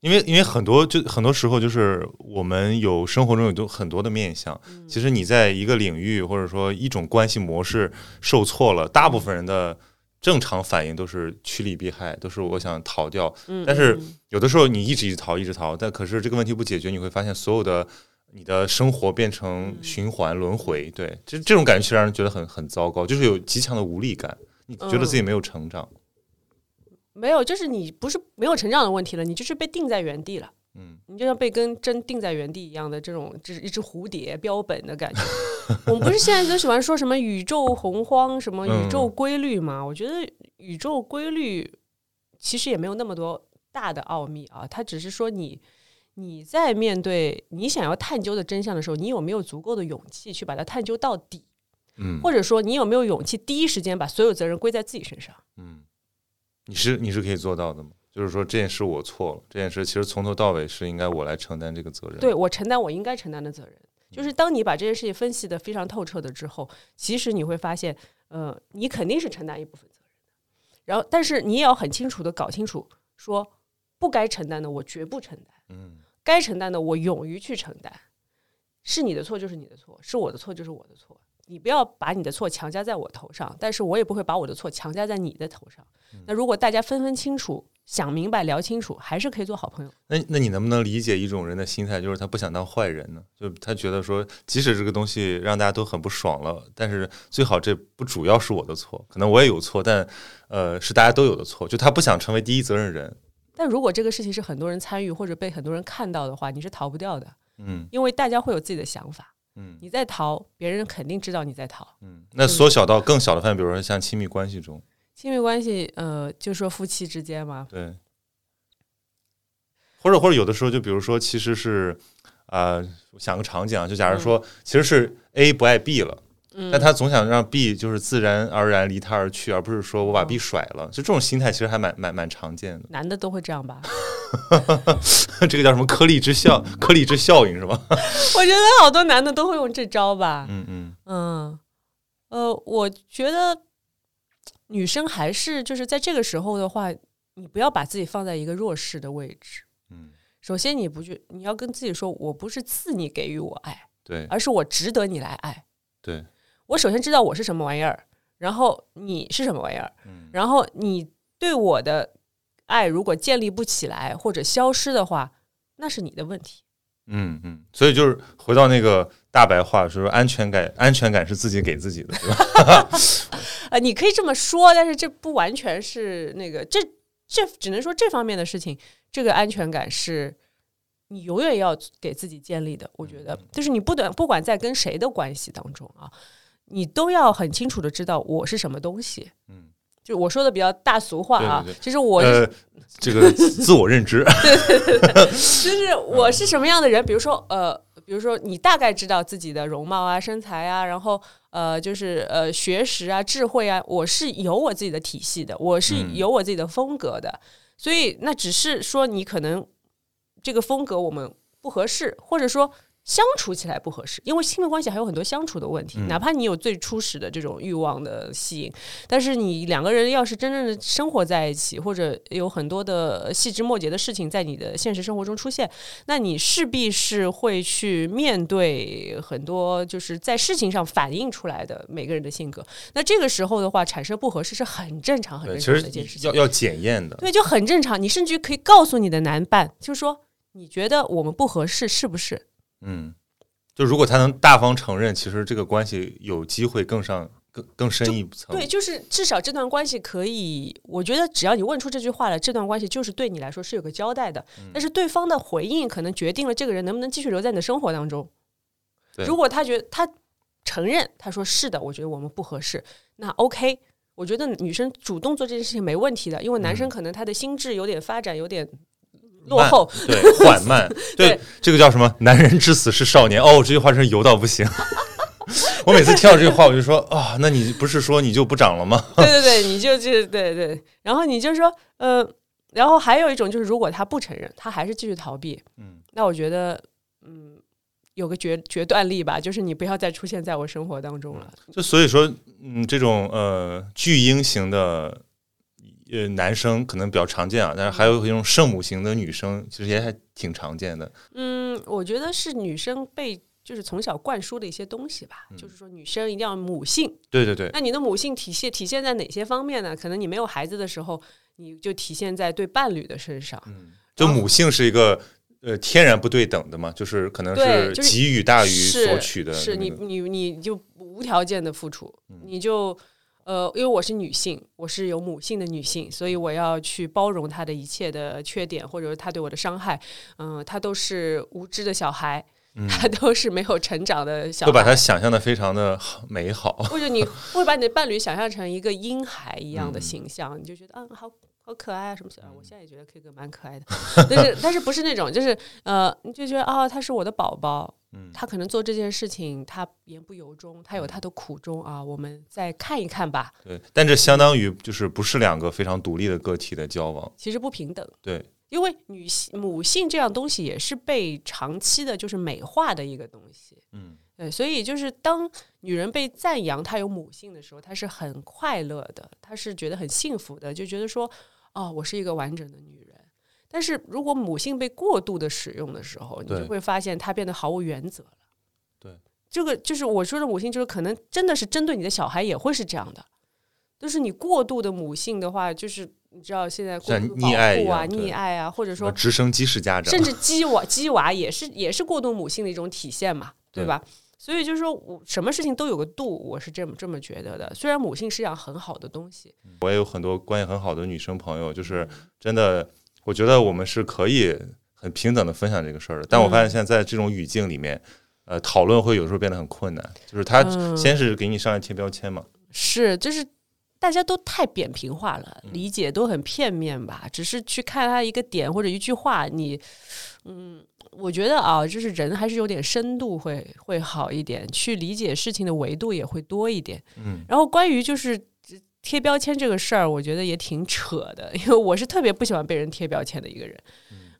因为因为很多就很多时候就是我们有生活中有多很多的面相，嗯其实你在一个领域或者说一种关系模式受挫了，大部分人的正常反应都是趋利避害，都是我想逃掉。嗯，但是嗯有的时候你一直一直逃，一直逃，但可是这个问题不解决，你会发现所有的你的生活变成循环轮回。对，这这种感觉其实让人觉得很很糟糕，就是有极强的无力感，你觉得自己没有成长。没有，就是你不是没有成长的问题了，你就是被定在原地了。嗯，你就像被根针定在原地一样的这种，就是一只蝴蝶标本的感觉。我们不是现在都喜欢说什么宇宙洪荒、什么宇宙规律吗？我觉得宇宙规律其实也没有那么多大的奥秘啊，它只是说你你在面对你想要探究的真相的时候，你有没有足够的勇气去把它探究到底，嗯或者说你有没有勇气第一时间把所有责任归在自己身上？嗯，你是你是可以做到的吗？就是说这件事我错了，这件事其实从头到尾是应该我来承担这个责任。对我承担我应该承担的责任。就是当你把这件事情分析的非常透彻的之后，其实你会发现，呃，你肯定是承担一部分责任的。然后，但是你也要很清楚的搞清楚，说不该承担的我绝不承担，嗯该承担的我勇于去承担。是你的错就是你的错，是我的错就是我的错。你不要把你的错强加在我头上，但是我也不会把我的错强加在你的头上。那如果大家分分清楚、想明白、聊清楚，还是可以做好朋友。那那你能不能理解一种人的心态，就是他不想当坏人呢？就他觉得说，即使这个东西让大家都很不爽了，但是最好这不主要是我的错，可能我也有错，但呃是大家都有的错。就他不想成为第一责任人。但如果这个事情是很多人参与或者被很多人看到的话，你是逃不掉的，嗯因为大家会有自己的想法。嗯你在逃，别人肯定知道你在逃。嗯。那缩小到更小的范围，比如说像亲密关系中，亲密关系，呃，就说夫妻之间嘛，对，或者或者有的时候，就比如说，其实是啊、呃想个场景啊，就假如说，其实是 A 不爱 B 了。但他总想让 B 就是自然而然离他而去，而不是说我把 B 甩了。就这种心态其实还蛮蛮蛮常见的。男的都会这样吧？(laughs) 这个叫什么颗粒之效颗粒之效应是吧？(laughs) 我觉得好多男的都会用这招吧。嗯嗯嗯，呃，我觉得女生还是就是在这个时候的话，你不要把自己放在一个弱势的位置。嗯，首先，你不去，你要跟自己说，我不是赐你给予我爱，对而是我值得你来爱。对，我首先知道我是什么玩意儿，然后你是什么玩意儿，嗯然后你对我的爱如果建立不起来或者消失的话，那是你的问题。嗯嗯，所以就是回到那个大白话，说安全感，安全感是自己给自己的，对吧？(laughs) 呃，你可以这么说，但是这不完全是那个，这这只能说这方面的事情，这个安全感是你永远要给自己建立的。我觉得，就是你不管不管在跟谁的关系当中啊，你都要很清楚的知道我是什么东西。嗯，就我说的比较大俗话啊，对对对其实我是、呃，这个自我认知，(laughs) (laughs) 就是我是什么样的人，比如说呃，比如说你大概知道自己的容貌啊、身材啊，然后呃，就是呃学识啊、智慧啊，我是有我自己的体系的，我是嗯有我自己的风格的，所以那只是说你可能这个风格我们不合适，或者说。相处起来不合适，因为亲密关系还有很多相处的问题。嗯哪怕你有最初始的这种欲望的吸引，但是你两个人要是真正的生活在一起，或者有很多的细枝末节的事情在你的现实生活中出现，那你势必是会去面对很多就是在事情上反映出来的每个人的性格。那这个时候的话，产生不合适是很正常、很对，正常的一件事情。要要检验的。对，就很正常。你甚至于可以告诉你的男伴，就是说，你觉得我们不合适，是不是？嗯，就如果他能大方承认，其实这个关系有机会更上更更深一层。对，就是至少这段关系可以，我觉得只要你问出这句话了，这段关系就是对你来说是有个交代的。嗯但是对方的回应可能决定了这个人能不能继续留在你的生活当中。如果他觉得他承认，他说是的，我觉得我们不合适，那 OK。我觉得女生主动做这件事情没问题的，因为男生可能他的心智有点发展有点落后，对，缓慢，(laughs) 对对，这个叫什么？男人至死是少年。哦，这句话真是油到不行。(laughs) 我每次听到这句话，我就说啊、那你不是说你就不长了吗？(laughs) 对对对，你就就对对，然后你就说，呃，然后还有一种就是，如果他不承认，他还是继续逃避，嗯，那我觉得，嗯，有个决决断力吧，就是你不要再出现在我生活当中了。就所以说，嗯，这种呃巨婴型的呃男生可能比较常见啊，但是还有一种圣母型的女生，其实也还挺常见的。嗯，我觉得是女生被就是从小灌输的一些东西吧，就是说女生一定要母性。对对对，那你的母性体现体现在哪些方面呢？可能你没有孩子的时候，你就体现在对伴侣的身上。就母性是一个呃天然不对等的嘛，就是可能是给予大于索取的、是你那个你你就无条件的付出，你就呃，因为我是女性，我是有母性的女性，所以我要去包容她的一切的缺点，或者是她对我的伤害，嗯、她都是无知的小孩，(laughs) 她都是没有成长的小孩，会把他想象的非常的好美好。或者你 (laughs) 会把你的伴侣想象成一个婴孩一样的形象，你就觉得嗯好好可爱啊什么的。我现在也觉得 K 哥蛮可爱的，(laughs) 但是但是不是那种就是呃，你就觉得啊、他是我的宝宝，他可能做这件事情他言不由衷，他有他的苦衷啊，我们再看一看吧。对，但这相当于就是不是两个非常独立的个体的交往。其实不平等，对，因为女性母性这样东西也是被长期的就是美化的一个东西。嗯，对，所以就是当女人被赞扬她有母性的时候，她是很快乐的，她是觉得很幸福的，就觉得说，哦，我是一个完整的女人。但是如果母性被过度的使用的时候，你就会发现她变得毫无原则了。对，这个就是我说的母性，就是可能真的是针对你的小孩也会是这样的，就是你过度的母性的话，就是你知道现在过像度保溺爱一护啊、样对溺爱啊，或者什么说直升机式家长，甚至鸡娃鸡娃也是也是过度母性的一种体现嘛，对对吧？所以就是说我什么事情都有个度，我是这么这么觉得的。虽然母性是样很好的东西，我也有很多关系很好的女生朋友，就是真的，我觉得我们是可以很平等的分享这个事儿的。但我发现现在在这种语境里面，呃，讨论会有时候变得很困难。就是他嗯先是给你上来贴标签嘛，是就是大家都太扁平化了，嗯理解都很片面吧。只是去看他一个点或者一句话，你嗯，我觉得啊，就是人还是有点深度会会好一点，去理解事情的维度也会多一点。嗯，然后关于就是。贴标签这个事儿，我觉得也挺扯的，(laughs) 因为我是特别不喜欢被人贴标签的一个人。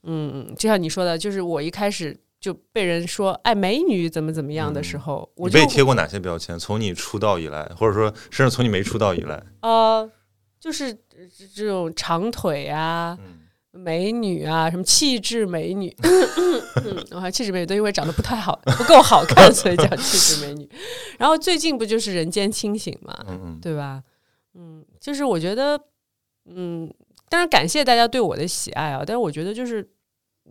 嗯，就像你说的，就是我一开始就被人说“哎，美女怎么怎么样”的时候，你被贴过哪些标签？从你出道以来，或者说甚至从你没出道以来，呃，就是这这种长腿啊、嗯美女啊，什么气质美女，嗯，我还气质美女都因为长得不太好，不够好看，所以叫气质美女。(laughs) 然后最近不就是人间清醒嘛，对吧？嗯，就是我觉得，嗯，当然感谢大家对我的喜爱啊，但是我觉得就是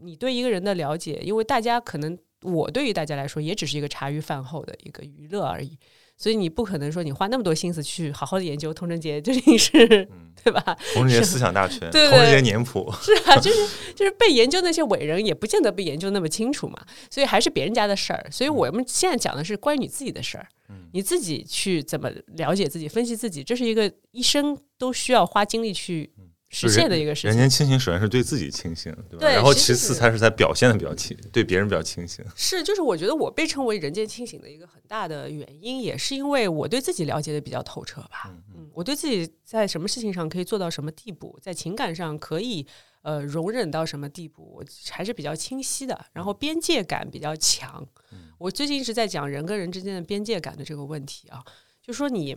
你对一个人的了解，因为大家可能我对于大家来说也只是一个茶余饭后的一个娱乐而已，所以你不可能说你花那么多心思去好好的研究童贞贞究竟是、(laughs) 对吧？同志节思想大全，对对同志节年谱，是啊，就是就是被研究那些伟人，也不见得被研究那么清楚嘛，所以还是别人家的事儿。所以我们现在讲的是关于你自己的事儿，你自己去怎么了解自己、分析自己，这是一个一生都需要花精力去实现的一个事情。人间清醒首先是对自己清醒，对吧？对然后其次才是在表现的比较清，对别人比较清醒。是，就是我觉得我被称为人间清醒的一个很大的原因，也是因为我对自己了解的比较透彻吧。嗯，我对自己在什么事情上可以做到什么地步，在情感上可以呃容忍到什么地步，我还是比较清晰的。然后边界感比较强。嗯我最近一直在讲人跟人之间的边界感的这个问题啊，就说你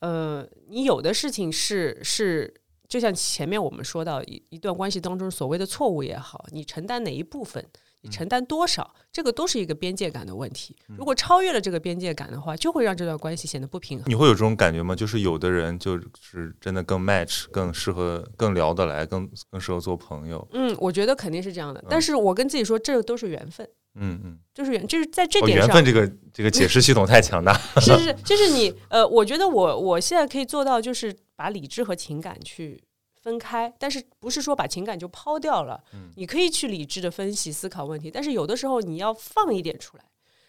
呃，你有的事情是是。就像前面我们说到一一段关系当中所谓的错误也好，你承担哪一部分，你承担多少，这个都是一个边界感的问题。如果超越了这个边界感的话，就会让这段关系显得不平衡。你会有这种感觉吗？就是有的人就是真的更 match，更适合，更聊得来，更更适合做朋友。嗯，我觉得肯定是这样的。但是我跟自己说，这都是缘分，嗯嗯，就是缘，就是在这哦，点上，缘分这个这个解释系统太强大。(laughs) 是 (laughs) 是，就是你呃，我觉得我我现在可以做到，就是把理智和情感去分开，但是不是说把情感就抛掉了？你可以去理智的分析思考问题，但是有的时候你要放一点出来，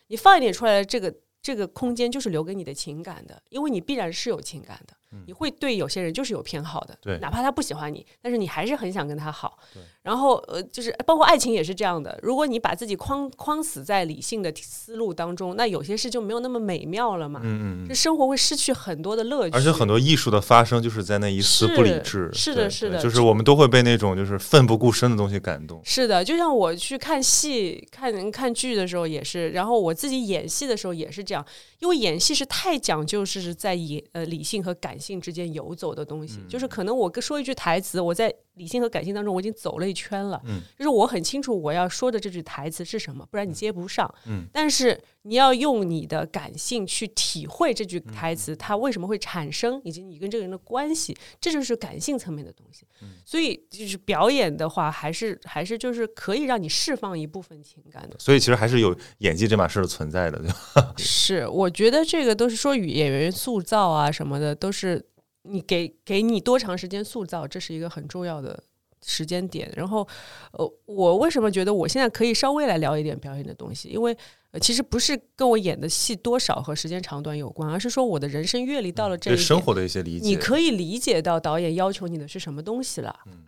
你放一点出来，这个这个空间就是留给你的情感的，因为你必然是有情感的，你会对有些人就是有偏好的，对哪怕他不喜欢你，但是你还是很想跟他好对。然后呃，就是包括爱情也是这样的，如果你把自己框框死在理性的思路当中，那有些事就没有那么美妙了嘛。嗯嗯这生活会失去很多的乐趣，而且很多艺术的发生就是在那一丝不理智。是是的是的就是我们都会被那种就是奋不顾身的东西感动。是的，就像我去看戏、看看剧的时候也是，然后我自己演戏的时候也是这样，因为演戏是太讲究是在演呃理性和感性之间游走的东西，嗯就是可能我跟说一句台词，我在理性和感性当中我已经走了一圈了，嗯就是我很清楚我要说的这句台词是什么，不然你接不上，嗯但是你要用你的感性去体会这嗯句台词它为什么会产生，以及你跟这个人的关系，这就是感性层面的东西。嗯所以就是表演的话，还是还是就是可以让你释放一部分情感的。所以其实还是有演技这码事儿存在的，对吧？(laughs) 是，我觉得这个都是说与演员塑造啊什么的，都是你给给你多长时间塑造，这是一个很重要的时间点。然后，呃，我为什么觉得我现在可以稍微来聊一点表演的东西？因为、呃、其实不是跟我演的戏多少和时间长短有关，而是说我的人生阅历到了这生活的一些理解。你可以理解到导演要求你的是什么东西了。嗯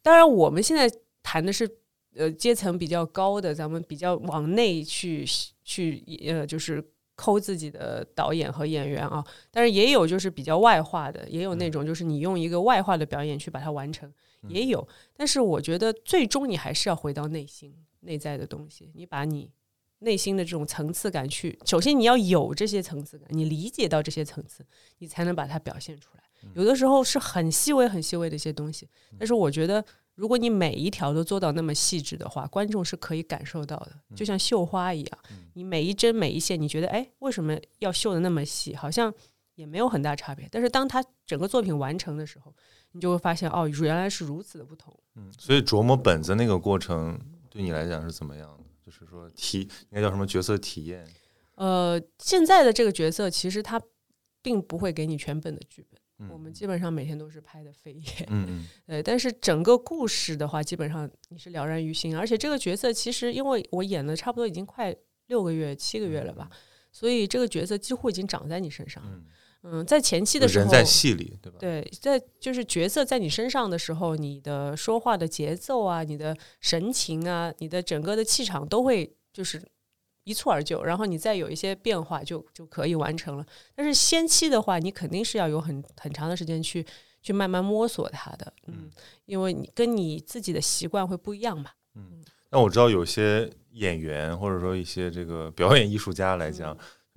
当然，我们现在谈的是呃阶层比较高的，咱们比较往内去去呃就是抠自己的导演和演员啊。但是也有就是比较外化的，也有那种就是你用一个外化的表演去把它完成，也有。但是我觉得最终你还是要回到内心内在的东西，你把你。内心的这种层次感去，首先你要有这些层次感，你理解到这些层次，你才能把它表现出来。有的时候是很细微、很细微的一些东西，但是我觉得，如果你每一条都做到那么细致的话，观众是可以感受到的，就像绣花一样，你每一针每一线，你觉得哎，为什么要绣的那么细？好像也没有很大差别。但是当他整个作品完成的时候，你就会发现哦，原来是如此的不同。嗯，所以琢磨本子那个过程对你来讲是怎么样的？就是说体应该叫什么角色体验？呃，现在的这个角色其实他并不会给你全本的剧本，嗯我们基本上每天都是拍的飞页。(laughs) 嗯嗯对，但是整个故事的话，基本上你是了然于心，而且这个角色其实因为我演了差不多已经快六个月、七个月了吧，所以这个角色几乎已经长在你身上嗯，在前期的时候，人在戏里，对吧？对，在就是角色在你身上的时候，你的说话的节奏啊，你的神情啊，你的整个的气场都会就是一蹴而就，然后你再有一些变化就就可以完成了。但是先期的话，你肯定是要有很很长的时间去去慢慢摸索它的，嗯，因为你跟你自己的习惯会不一样嘛。嗯那我知道有些演员或者说一些这个表演艺术家来讲，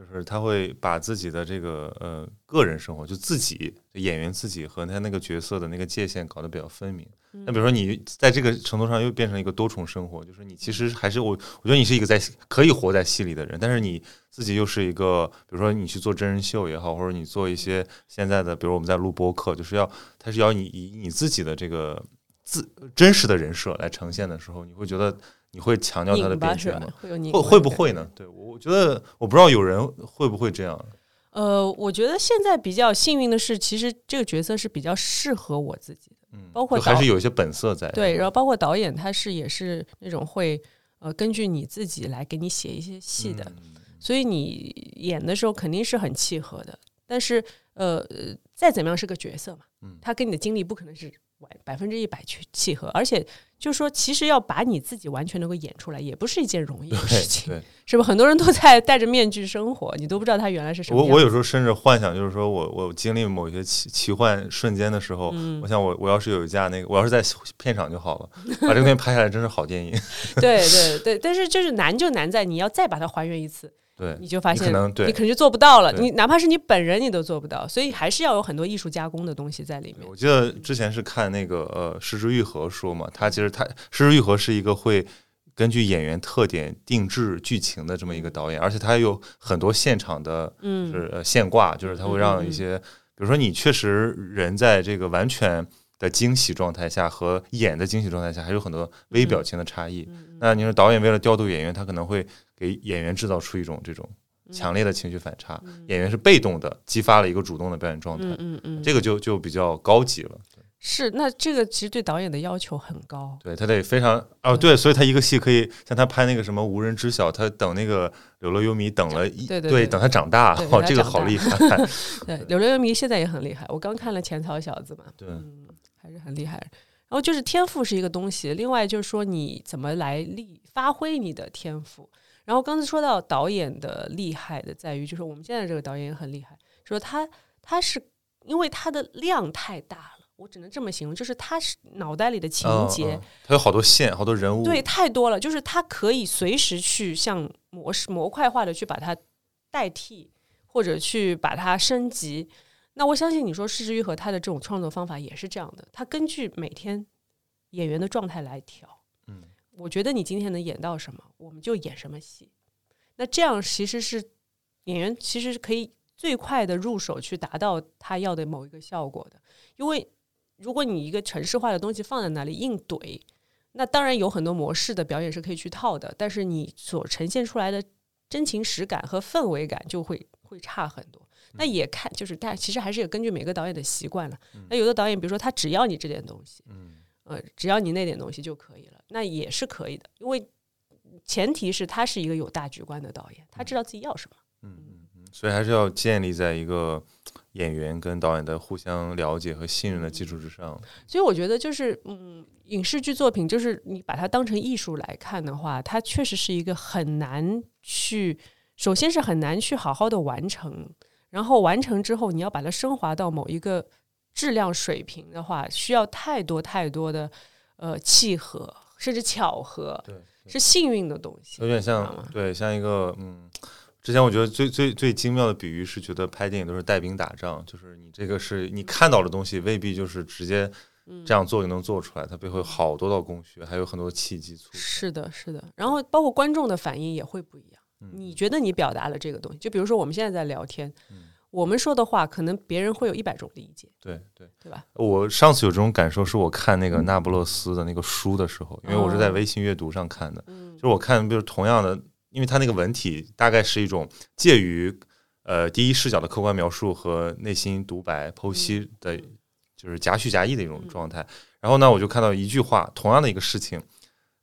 就是他会把自己的这个呃个人生活，就自己演员自己和他那个角色的那个界限搞得比较分明。那比如说你在这个程度上又变成一个多重生活，就是你其实还是我，我觉得你是一个在可以活在戏里的人，但是你自己又是一个，比如说你去做真人秀也好，或者你做一些现在的，比如我们在录播客，就是要他是要你以你自己的这个自真实的人设来呈现的时候，你会觉得你会强调它的拧巴是吧边界吗？？会有会会不会呢？对我我觉得我不知道有人会不会这样。呃，我觉得现在比较幸运的是，其实这个角色是比较适合我自己的。嗯，包括还是有一些本色在。对，然后包括导演他是也是那种会呃根据你自己来给你写一些戏的，嗯所以你演的时候肯定是很契合的。但是呃呃再怎么样是个角色嘛，嗯他跟你的经历不可能是完百分之一百去契合，而且就是说，其实要把你自己完全能够演出来，也不是一件容易的事情，对，是吧？很多人都在戴着面具生活，你都不知道他原来是什么样。我我有时候甚至幻想，就是说我我经历某一些奇奇幻瞬间的时候，嗯我想我我要是有一架那个，我要是在片场就好了，(laughs) 把这个东西拍下来，真是好电影。对对对，但是就是难就难在你要再把它还原一次，对，你就发现可能对你可能就做不到了。你哪怕是你本人，你都做不到，所以还是要有很多艺术加工的东西在里面。我记得之前是看那个呃石之愈合说嘛，他其实他石之愈合是一个会根据演员特点定制剧情的这么一个导演，而且他有很多现场的嗯就是呃现挂，就是他会让一些，比如说你确实人在这个完全的惊喜状态下和演的惊喜状态下，还有很多微表情的差异。嗯那你说导演为了调度演员，他可能会给演员制造出一种这种嗯强烈的情绪反差，演员是被动的，激发了一个主动的表演状态。嗯嗯嗯，这个就就比较高级了，是那这个其实对导演的要求很高。对他得非常哦，对，所以他一个戏可以像他拍那个什么无人知晓，他等那个柳乐优弥等了一对对对等他长大，(laughs) 对哇，这个好厉害 (laughs) (laughs) 对，柳乐优弥现在也很厉害，我刚看了《浅草小子》嘛，对，嗯，还是很厉害。然后就是天赋是一个东西，另外就是说你怎么来力发挥你的天赋。然后刚才说到导演的厉害的在于，就是我们现在这个导演也很厉害，说他他是因为他的量太大了，我只能这么形容，就是他是脑袋里的情节、嗯嗯他有好多线，好多人物，对，太多了，就是他可以随时去像模式模块化的去把它代替，或者去把它升级。那我相信你说施之愈和他的这种创作方法也是这样的，他根据每天演员的状态来调。嗯，我觉得你今天能演到什么，我们就演什么戏。那这样其实是演员其实是可以最快的入手去达到他要的某一个效果的，因为如果你一个程式化的东西放在那里硬怼，那当然有很多模式的表演是可以去套的，但是你所呈现出来的真情实感和氛围感就会会差很多。那也看就是，但其实还是也根据每个导演的习惯了。那有的导演，比如说他只要你这点东西，嗯呃，只要你那点东西就可以了，那也是可以的，因为前提是他是一个有大局观的导演，他知道自己要什么。嗯嗯嗯，所以还是要建立在一个演员跟导演的互相了解和信任的基础之上。所以我觉得就是，嗯，影视剧作品就是你把它当成艺术来看的话，它确实是一个很难去，首先是很难去好好的完成，然后完成之后你要把它升华到某一个质量水平的话，需要太多太多的呃契合，甚至巧合，对，是幸运的东西。有点像对，像一个嗯，之前我觉得最最最精妙的比喻是，觉得拍电影都是带兵打仗，就是你这个是你看到的东西，未必就是直接嗯这样做就能做出来，它背后有好多道工序，还有很多契机促。是的，是的，然后包括观众的反应也会不一样。嗯你觉得你表达了这个东西，就比如说我们现在在聊天，我们说的话，可能别人会有一百种理解，对对，对吧？我上次有这种感受，是我看那个那不勒斯的那个书的时候，因为我是在微信阅读上看的，就是我看，就是同样的，因为它那个文体大概是一种介于呃第一视角的客观描述和内心独白剖析的，就是夹叙夹议的一种状态。然后呢，我就看到一句话，同样的一个事情。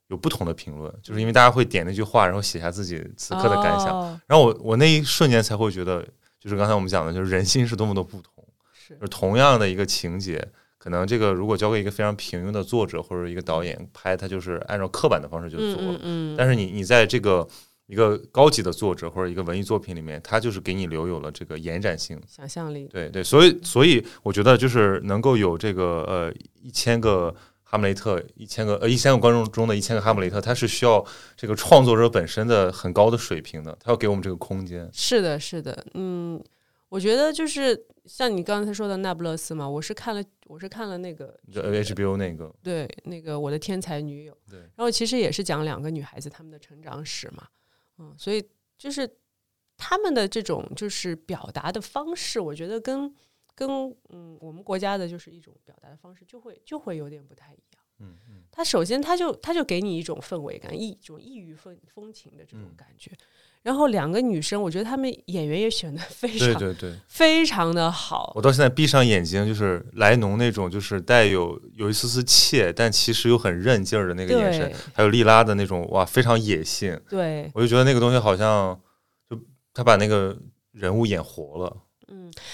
有不同的评论，就是因为大家会点那句话，然后写下自己此刻的感想。哦然后我我那一瞬间才会觉得，就是刚才我们讲的，就是人心是多么的不同。是就同样的一个情节，可能这个如果交给一个非常平庸的作者或者一个导演拍，他就是按照刻板的方式就嗯做了。嗯嗯，但是你你在这个一个高级的作者或者一个文艺作品里面，他就是给你留有了这个延展性。想象力，对对，所以所以我觉得就是能够有这个呃一千个哈姆雷特，一千个呃一千个观众中的一千个哈姆雷特，他是需要这个创作者本身的很高的水平的，他要给我们这个空间。是的，是的，嗯，我觉得就是像你刚才说的那不勒斯嘛，我是看了，我是看了那个就 HBO 那个，对那个我的天才女友，对。然后其实也是讲两个女孩子她们的成长史嘛，嗯，所以就是他们的这种就是表达的方式，我觉得跟跟嗯我们国家的就是一种表达的方式就会就会有点不太一样。嗯嗯，他首先他就他就给你一种氛围感，一一种异域风风情的这种嗯感觉。然后两个女生，我觉得她们演员也选的非常对对对。非常的好我。到现在闭上眼睛，就是莱农那种，就是带有有一丝丝怯，但其实又很韧劲儿的那个眼神，还有莉拉的那种哇，非常野性。对，我就觉得那个东西好像，就他把那个人物演活了。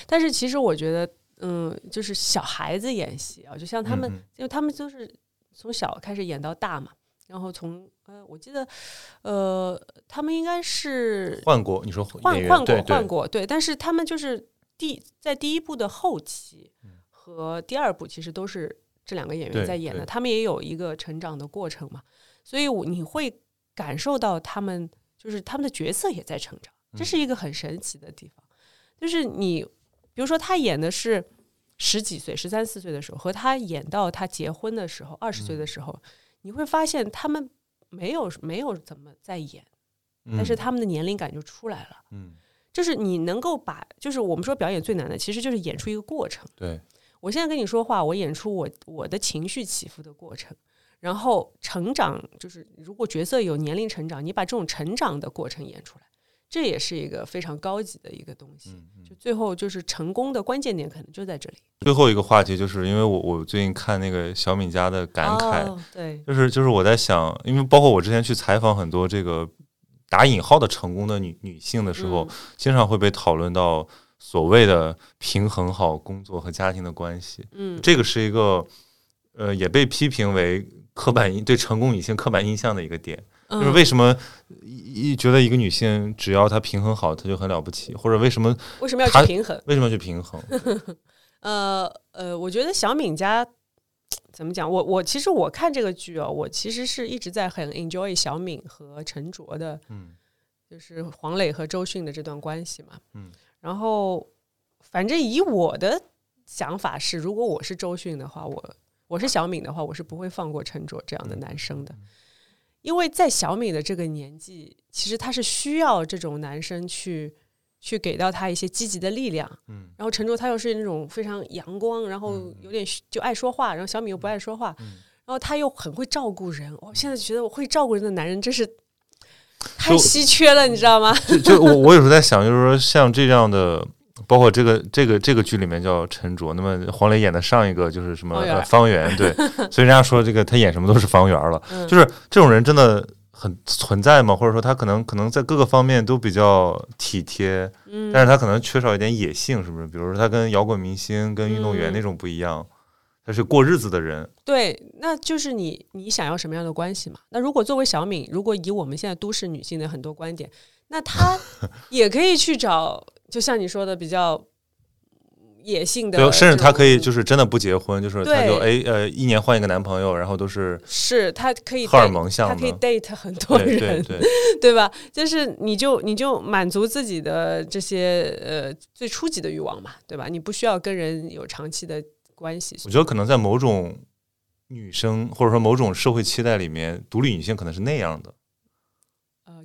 但是其实我觉得嗯，就是小孩子演戏啊，就像他们，嗯嗯因为他们就是从小开始演到大嘛，然后从呃，我记得呃，他们应该是换过，你说换换过换过，对，但是他们就是第在第一部的后期和第二部其实都是这两个演员在演的，他们也有一个成长的过程嘛，所以我你会感受到他们就是他们的角色也在成长，这嗯。是一个很神奇的地方，就是你比如说他演的是。十几岁、十三四岁的时候，和他演到他结婚的时候，二十岁的时候，你会发现他们没有没有怎么在演，但是嗯他们的年龄感就出来了。嗯就是你能够把，就是我们说表演最难的，其实就是演出一个过程。对我现在跟你说话，我演出我我的情绪起伏的过程，然后成长，就是如果角色有年龄成长，你把这种成长的过程演出来，这也是一个非常高级的一个东西。嗯就最后就是成功的关键点，可能就在这里。最后一个话题，就是因为我我最近看那个小敏家的感慨，哦、对，就是就是我在想，因为包括我之前去采访很多这个打引号的成功的女女性的时候，嗯经常会被讨论到所谓的平衡好工作和家庭的关系。嗯，这个是一个呃也被批评为刻板印对成功女性刻板印象的一个点，嗯就是为什么一一觉得一个女性只要她平衡好，她就很了不起，或者为什么为什么要去平衡？为什么要去平衡？(laughs) 呃呃，我觉得小敏家怎么讲？我我其实我看这个剧哦，我其实是一直在很 enjoy 小敏和陈卓的，嗯就是黄磊和周迅的这段关系嘛。嗯，然后反正以我的想法是，如果我是周迅的话，我我是小敏的话，我是不会放过陈卓这样的男生的。因为在小敏的这个年纪，其实他是需要这种男生去去给到他一些积极的力量。嗯然后陈卓他又是那种非常阳光，然后有点就爱说话，然后小敏又不爱说话，嗯然后他又很会照顾人。我现在觉得我会照顾人的男人真是太稀缺了，你知道吗？就就我我有时候在想，就是说像这样的，包括这个这个这个剧里面叫陈卓，那么黄磊演的上一个就是什么方圆呃方圆，对，(laughs) 所以人家说这个他演什么都是方圆了，嗯就是这种人真的很存在吗？或者说他可能可能在各个方面都比较体贴，嗯但是他可能缺少一点野性，是不是？比如说他跟摇滚明星、跟运动员嗯那种不一样，他是过日子的人，对，那就是你你想要什么样的关系嘛？那如果作为小敏，如果以我们现在都市女性的很多观点，那她 (laughs) 也可以去找，就像你说的比较野性的甚至他可以就是真的不结婚，就是他就哎呃一年换一个男朋友，然后都是是她可以荷尔蒙向她可以 date 很多对人，对对。(laughs) 对吧？就是你就你就满足自己的这些呃最初级的欲望嘛，对吧？你不需要跟人有长期的关系。我觉得可能在某种女生或者说某种社会期待里面，独立女性可能是那样的。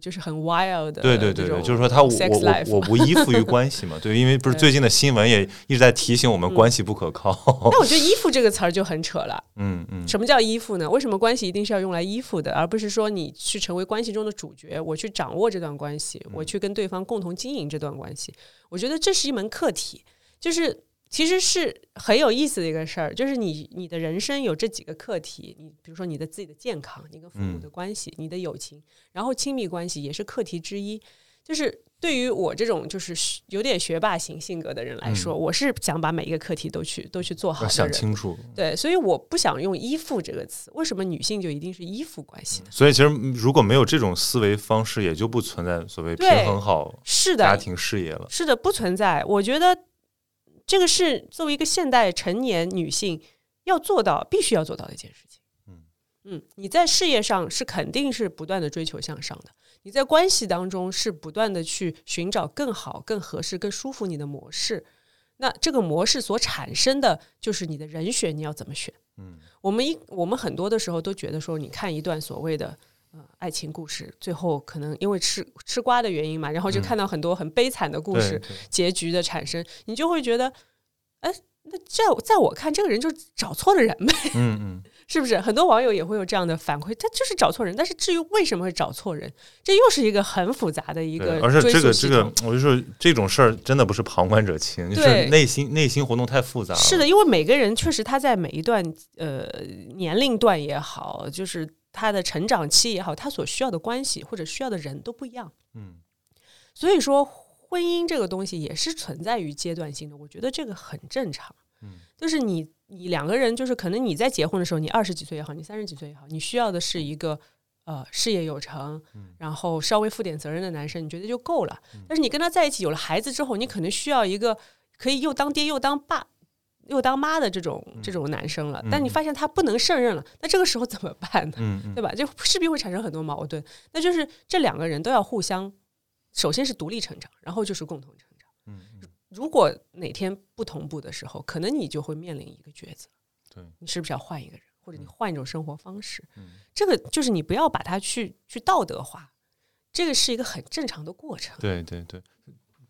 呃，就是很 wild 的对对对对，就是说他我我我我不依附于关系嘛。对，因为不是 (laughs) 最近的新闻也一直在提醒我们嗯关系不可靠。(laughs) 那我觉得“依附”这个词儿就很扯了。嗯嗯，什么叫依附呢？为什么关系一定是要用来依附的，而不是说你去成为关系中的主角，我去掌握这段关系，嗯我去跟对方共同经营这段关系？我觉得这是一门课题，就是其实是很有意思的一个事儿，就是你你的人生有这几个课题，你比如说你的自己的健康，你跟父母的关系，你的友情，然后亲密关系也是课题之一，就是。对于我这种就是学有点学霸型性格的人来说，我是想把每一个课题都去都去做好的。想清楚。对，所以我不想用“依附”这个词。为什么女性就一定是依附关系呢？所以其实如果没有这种思维方式，也就不存在所谓平衡好是的家，庭事业了。是的，不存在。我觉得这个是作为一个现代成年女性要做到、必须要做到的一件事情。嗯嗯，你在事业上是肯定是不断的追求向上的，你在关系当中是不断的去寻找更好、更合适、更舒服你的模式。那这个模式所产生的就是你的人选，你要怎么选？嗯，我们一我们很多的时候都觉得说，你看一段所谓的呃爱情故事，最后可能因为吃吃瓜的原因嘛，然后就嗯看到很多很悲惨的故事、对结局的产生，你就会觉得，哎，那在我在我看，这个人就是找错了人呗，嗯嗯，(laughs) 是不是？很多网友也会有这样的反馈，他就是找错人。但是至于为什么会找错人，这又是一个很复杂的一个而且这个这个我就说这种事儿真的不是旁观者清，就是内心内心活动太复杂了。是的，因为每个人确实他在每一段呃年龄段也好，就是他的成长期也好，他所需要的关系或者需要的人都不一样。嗯所以说，婚姻这个东西也是存在于阶段性的，我觉得这个很正常。嗯，就是你你两个人，就是可能你在结婚的时候，你二十几岁也好，你三十几岁也好，你需要的是一个呃事业有成，然后稍微负点责任的男生，你觉得就够了。但是你跟他在一起有了孩子之后，你可能需要一个可以又当爹又当爸又当妈的这种这种男生了。但你发现他不能胜任了，那这个时候怎么办呢？对吧？就势必会产生很多矛盾。那就是这两个人都要互相，首先是独立成长，然后就是共同成长。嗯嗯，如果哪天不同步的时候，可能你就会面临一个抉择，对，你是不是要换一个人，或者你换一种生活方式？嗯这个就是你不要把它去去道德化，这个是一个很正常的过程。对对对，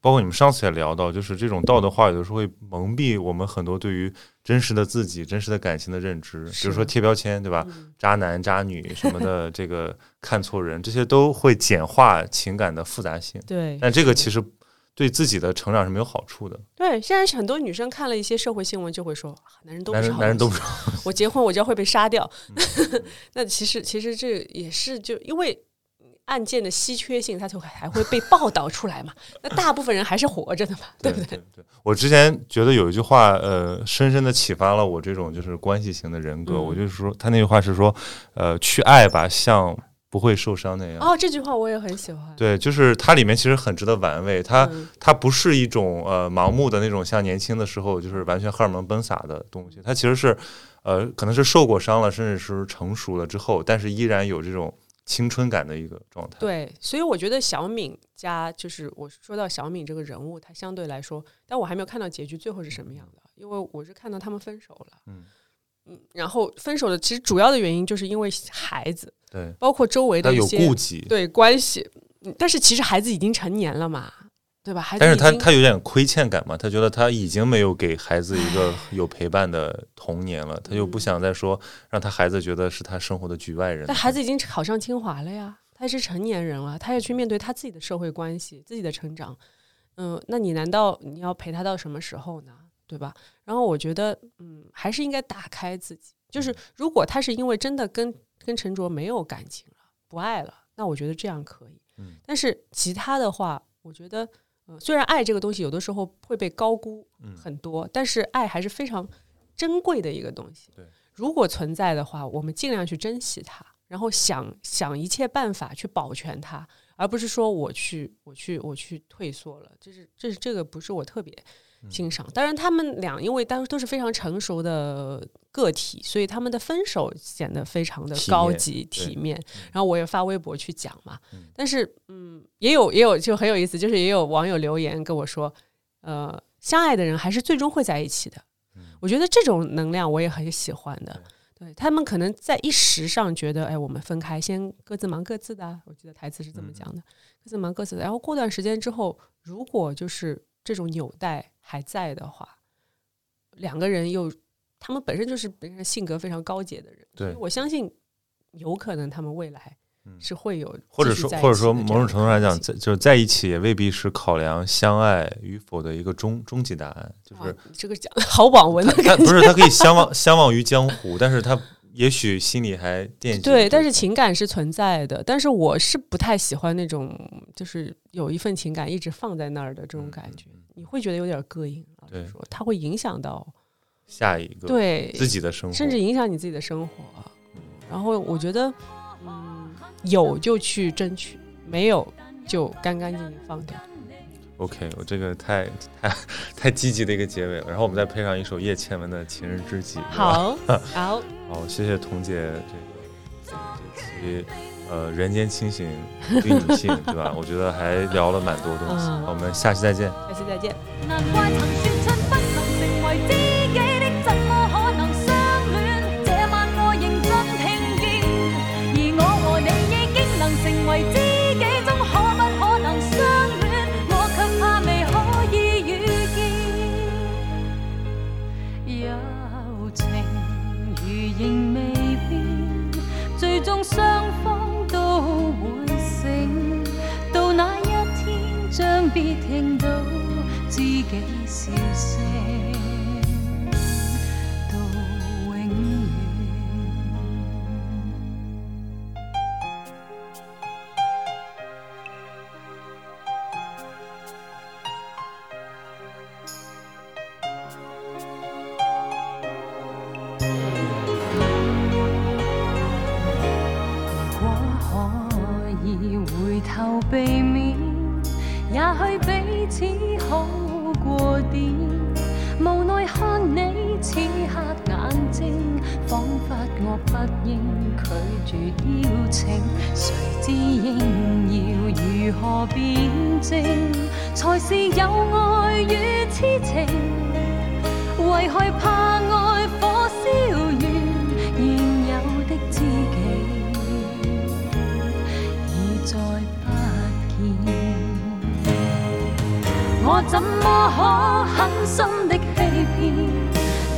包括你们上次也聊到，就是这种道德化有的时候会蒙蔽我们很多对于真实的自己、真实的感情的认知，比如说贴标签，对吧？嗯渣男、渣女什么的，(laughs) 这个看错人，这些都会简化情感的复杂性。对但这个其实对自己的成长是没有好处的。对，现在很多女生看了一些社会新闻，就会说，啊男人都不好东男人都不 (laughs) 好我结婚我就要会被杀掉。(laughs) 那其实其实这也是就因为案件的稀缺性，它就还会被报道出来嘛。那大部分人还是活着的嘛，对不对？对对，我之前觉得有一句话，呃，深深的启发了我这种就是关系型的人格。嗯我就是说，他那句话是说，呃，去爱吧，像不会受伤那样。哦，这句话我也很喜欢。对，就是它里面其实很值得玩味。它、嗯它不是一种呃盲目的那种像年轻的时候就是完全荷尔蒙奔洒的东西，它其实是呃可能是受过伤了，甚至是成熟了之后，但是依然有这种青春感的一个状态。对，所以我觉得小敏家就是我说到小敏这个人物，她相对来说，但我还没有看到结局最后是什么样的，因为我是看到他们分手了。嗯。嗯，然后分手的其实主要的原因就是因为孩子，对，包括周围的一些顾忌，对关系，嗯但是其实孩子已经成年了嘛，对吧？孩子但是他他有点亏欠感嘛，他觉得他已经没有给孩子一个有陪伴的童年了，他又不想再说让他孩子觉得是他生活的局外人。但孩子已经考上清华了呀，他也是成年人了，他要去面对他自己的社会关系、自己的成长。嗯，那你难道你要陪他到什么时候呢？对吧？然后我觉得，嗯，还是应该打开自己。就是如果他是因为真的跟跟陈卓没有感情了，不爱了，那我觉得这样可以。嗯但是其他的话，我觉得，呃，虽然爱这个东西有的时候会被高估嗯很多，但是爱还是非常珍贵的一个东西。对，如果存在的话，我们尽量去珍惜它，然后想想一切办法去保全它，而不是说我去我去我去退缩了。这是这是这个不是我特别欣赏。当然，他们俩因为当时都是非常成熟的个体，所以他们的分手显得非常的高级对体面。然后我也发微博去讲嘛，嗯但是嗯，也有也有就很有意思，就是也有网友留言跟我说，呃，相爱的人还是最终会在一起的。嗯我觉得这种能量我也很喜欢的。对他们可能在一时上觉得，哎，我们分开，先各自忙各自的啊。我记得台词是这么讲的，各自忙各自的。然后过段时间之后，如果就是这种纽带还在的话，两个人又他们本身就是本身性格非常高洁的人，所以对我相信有可能他们未来嗯是会有或者说或者说某种程度上讲，在就是在一起也未必是考量相爱与否的一个终终极答案，就是这个讲得好网文的感觉。不是他可以相忘 (laughs) 相忘于江湖，但是他也许心里还惦记对，但是情感是存在的，但是我是不太喜欢那种就是有一份情感一直放在那儿的这种感觉，你会觉得有点膈应。老实嗯对说，它会影响到下一个对自己的生活，甚至影响你自己的生活。然后我觉得，嗯，有就去争取，没有就干干净净放掉。OK，我这个太太太积极的一个结尾了。然后我们再配上一首叶倩文的《情人知己》。好，(laughs) 好，好，谢谢彤姐这个这期呃人间清醒对女性，对吧？(laughs) 我觉得还聊了蛮多东西。嗯我们下期再见。下期再见。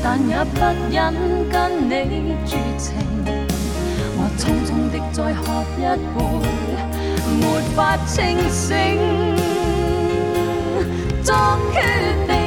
但也不忍跟你绝情我匆匆的再喝一杯没法清醒作决定。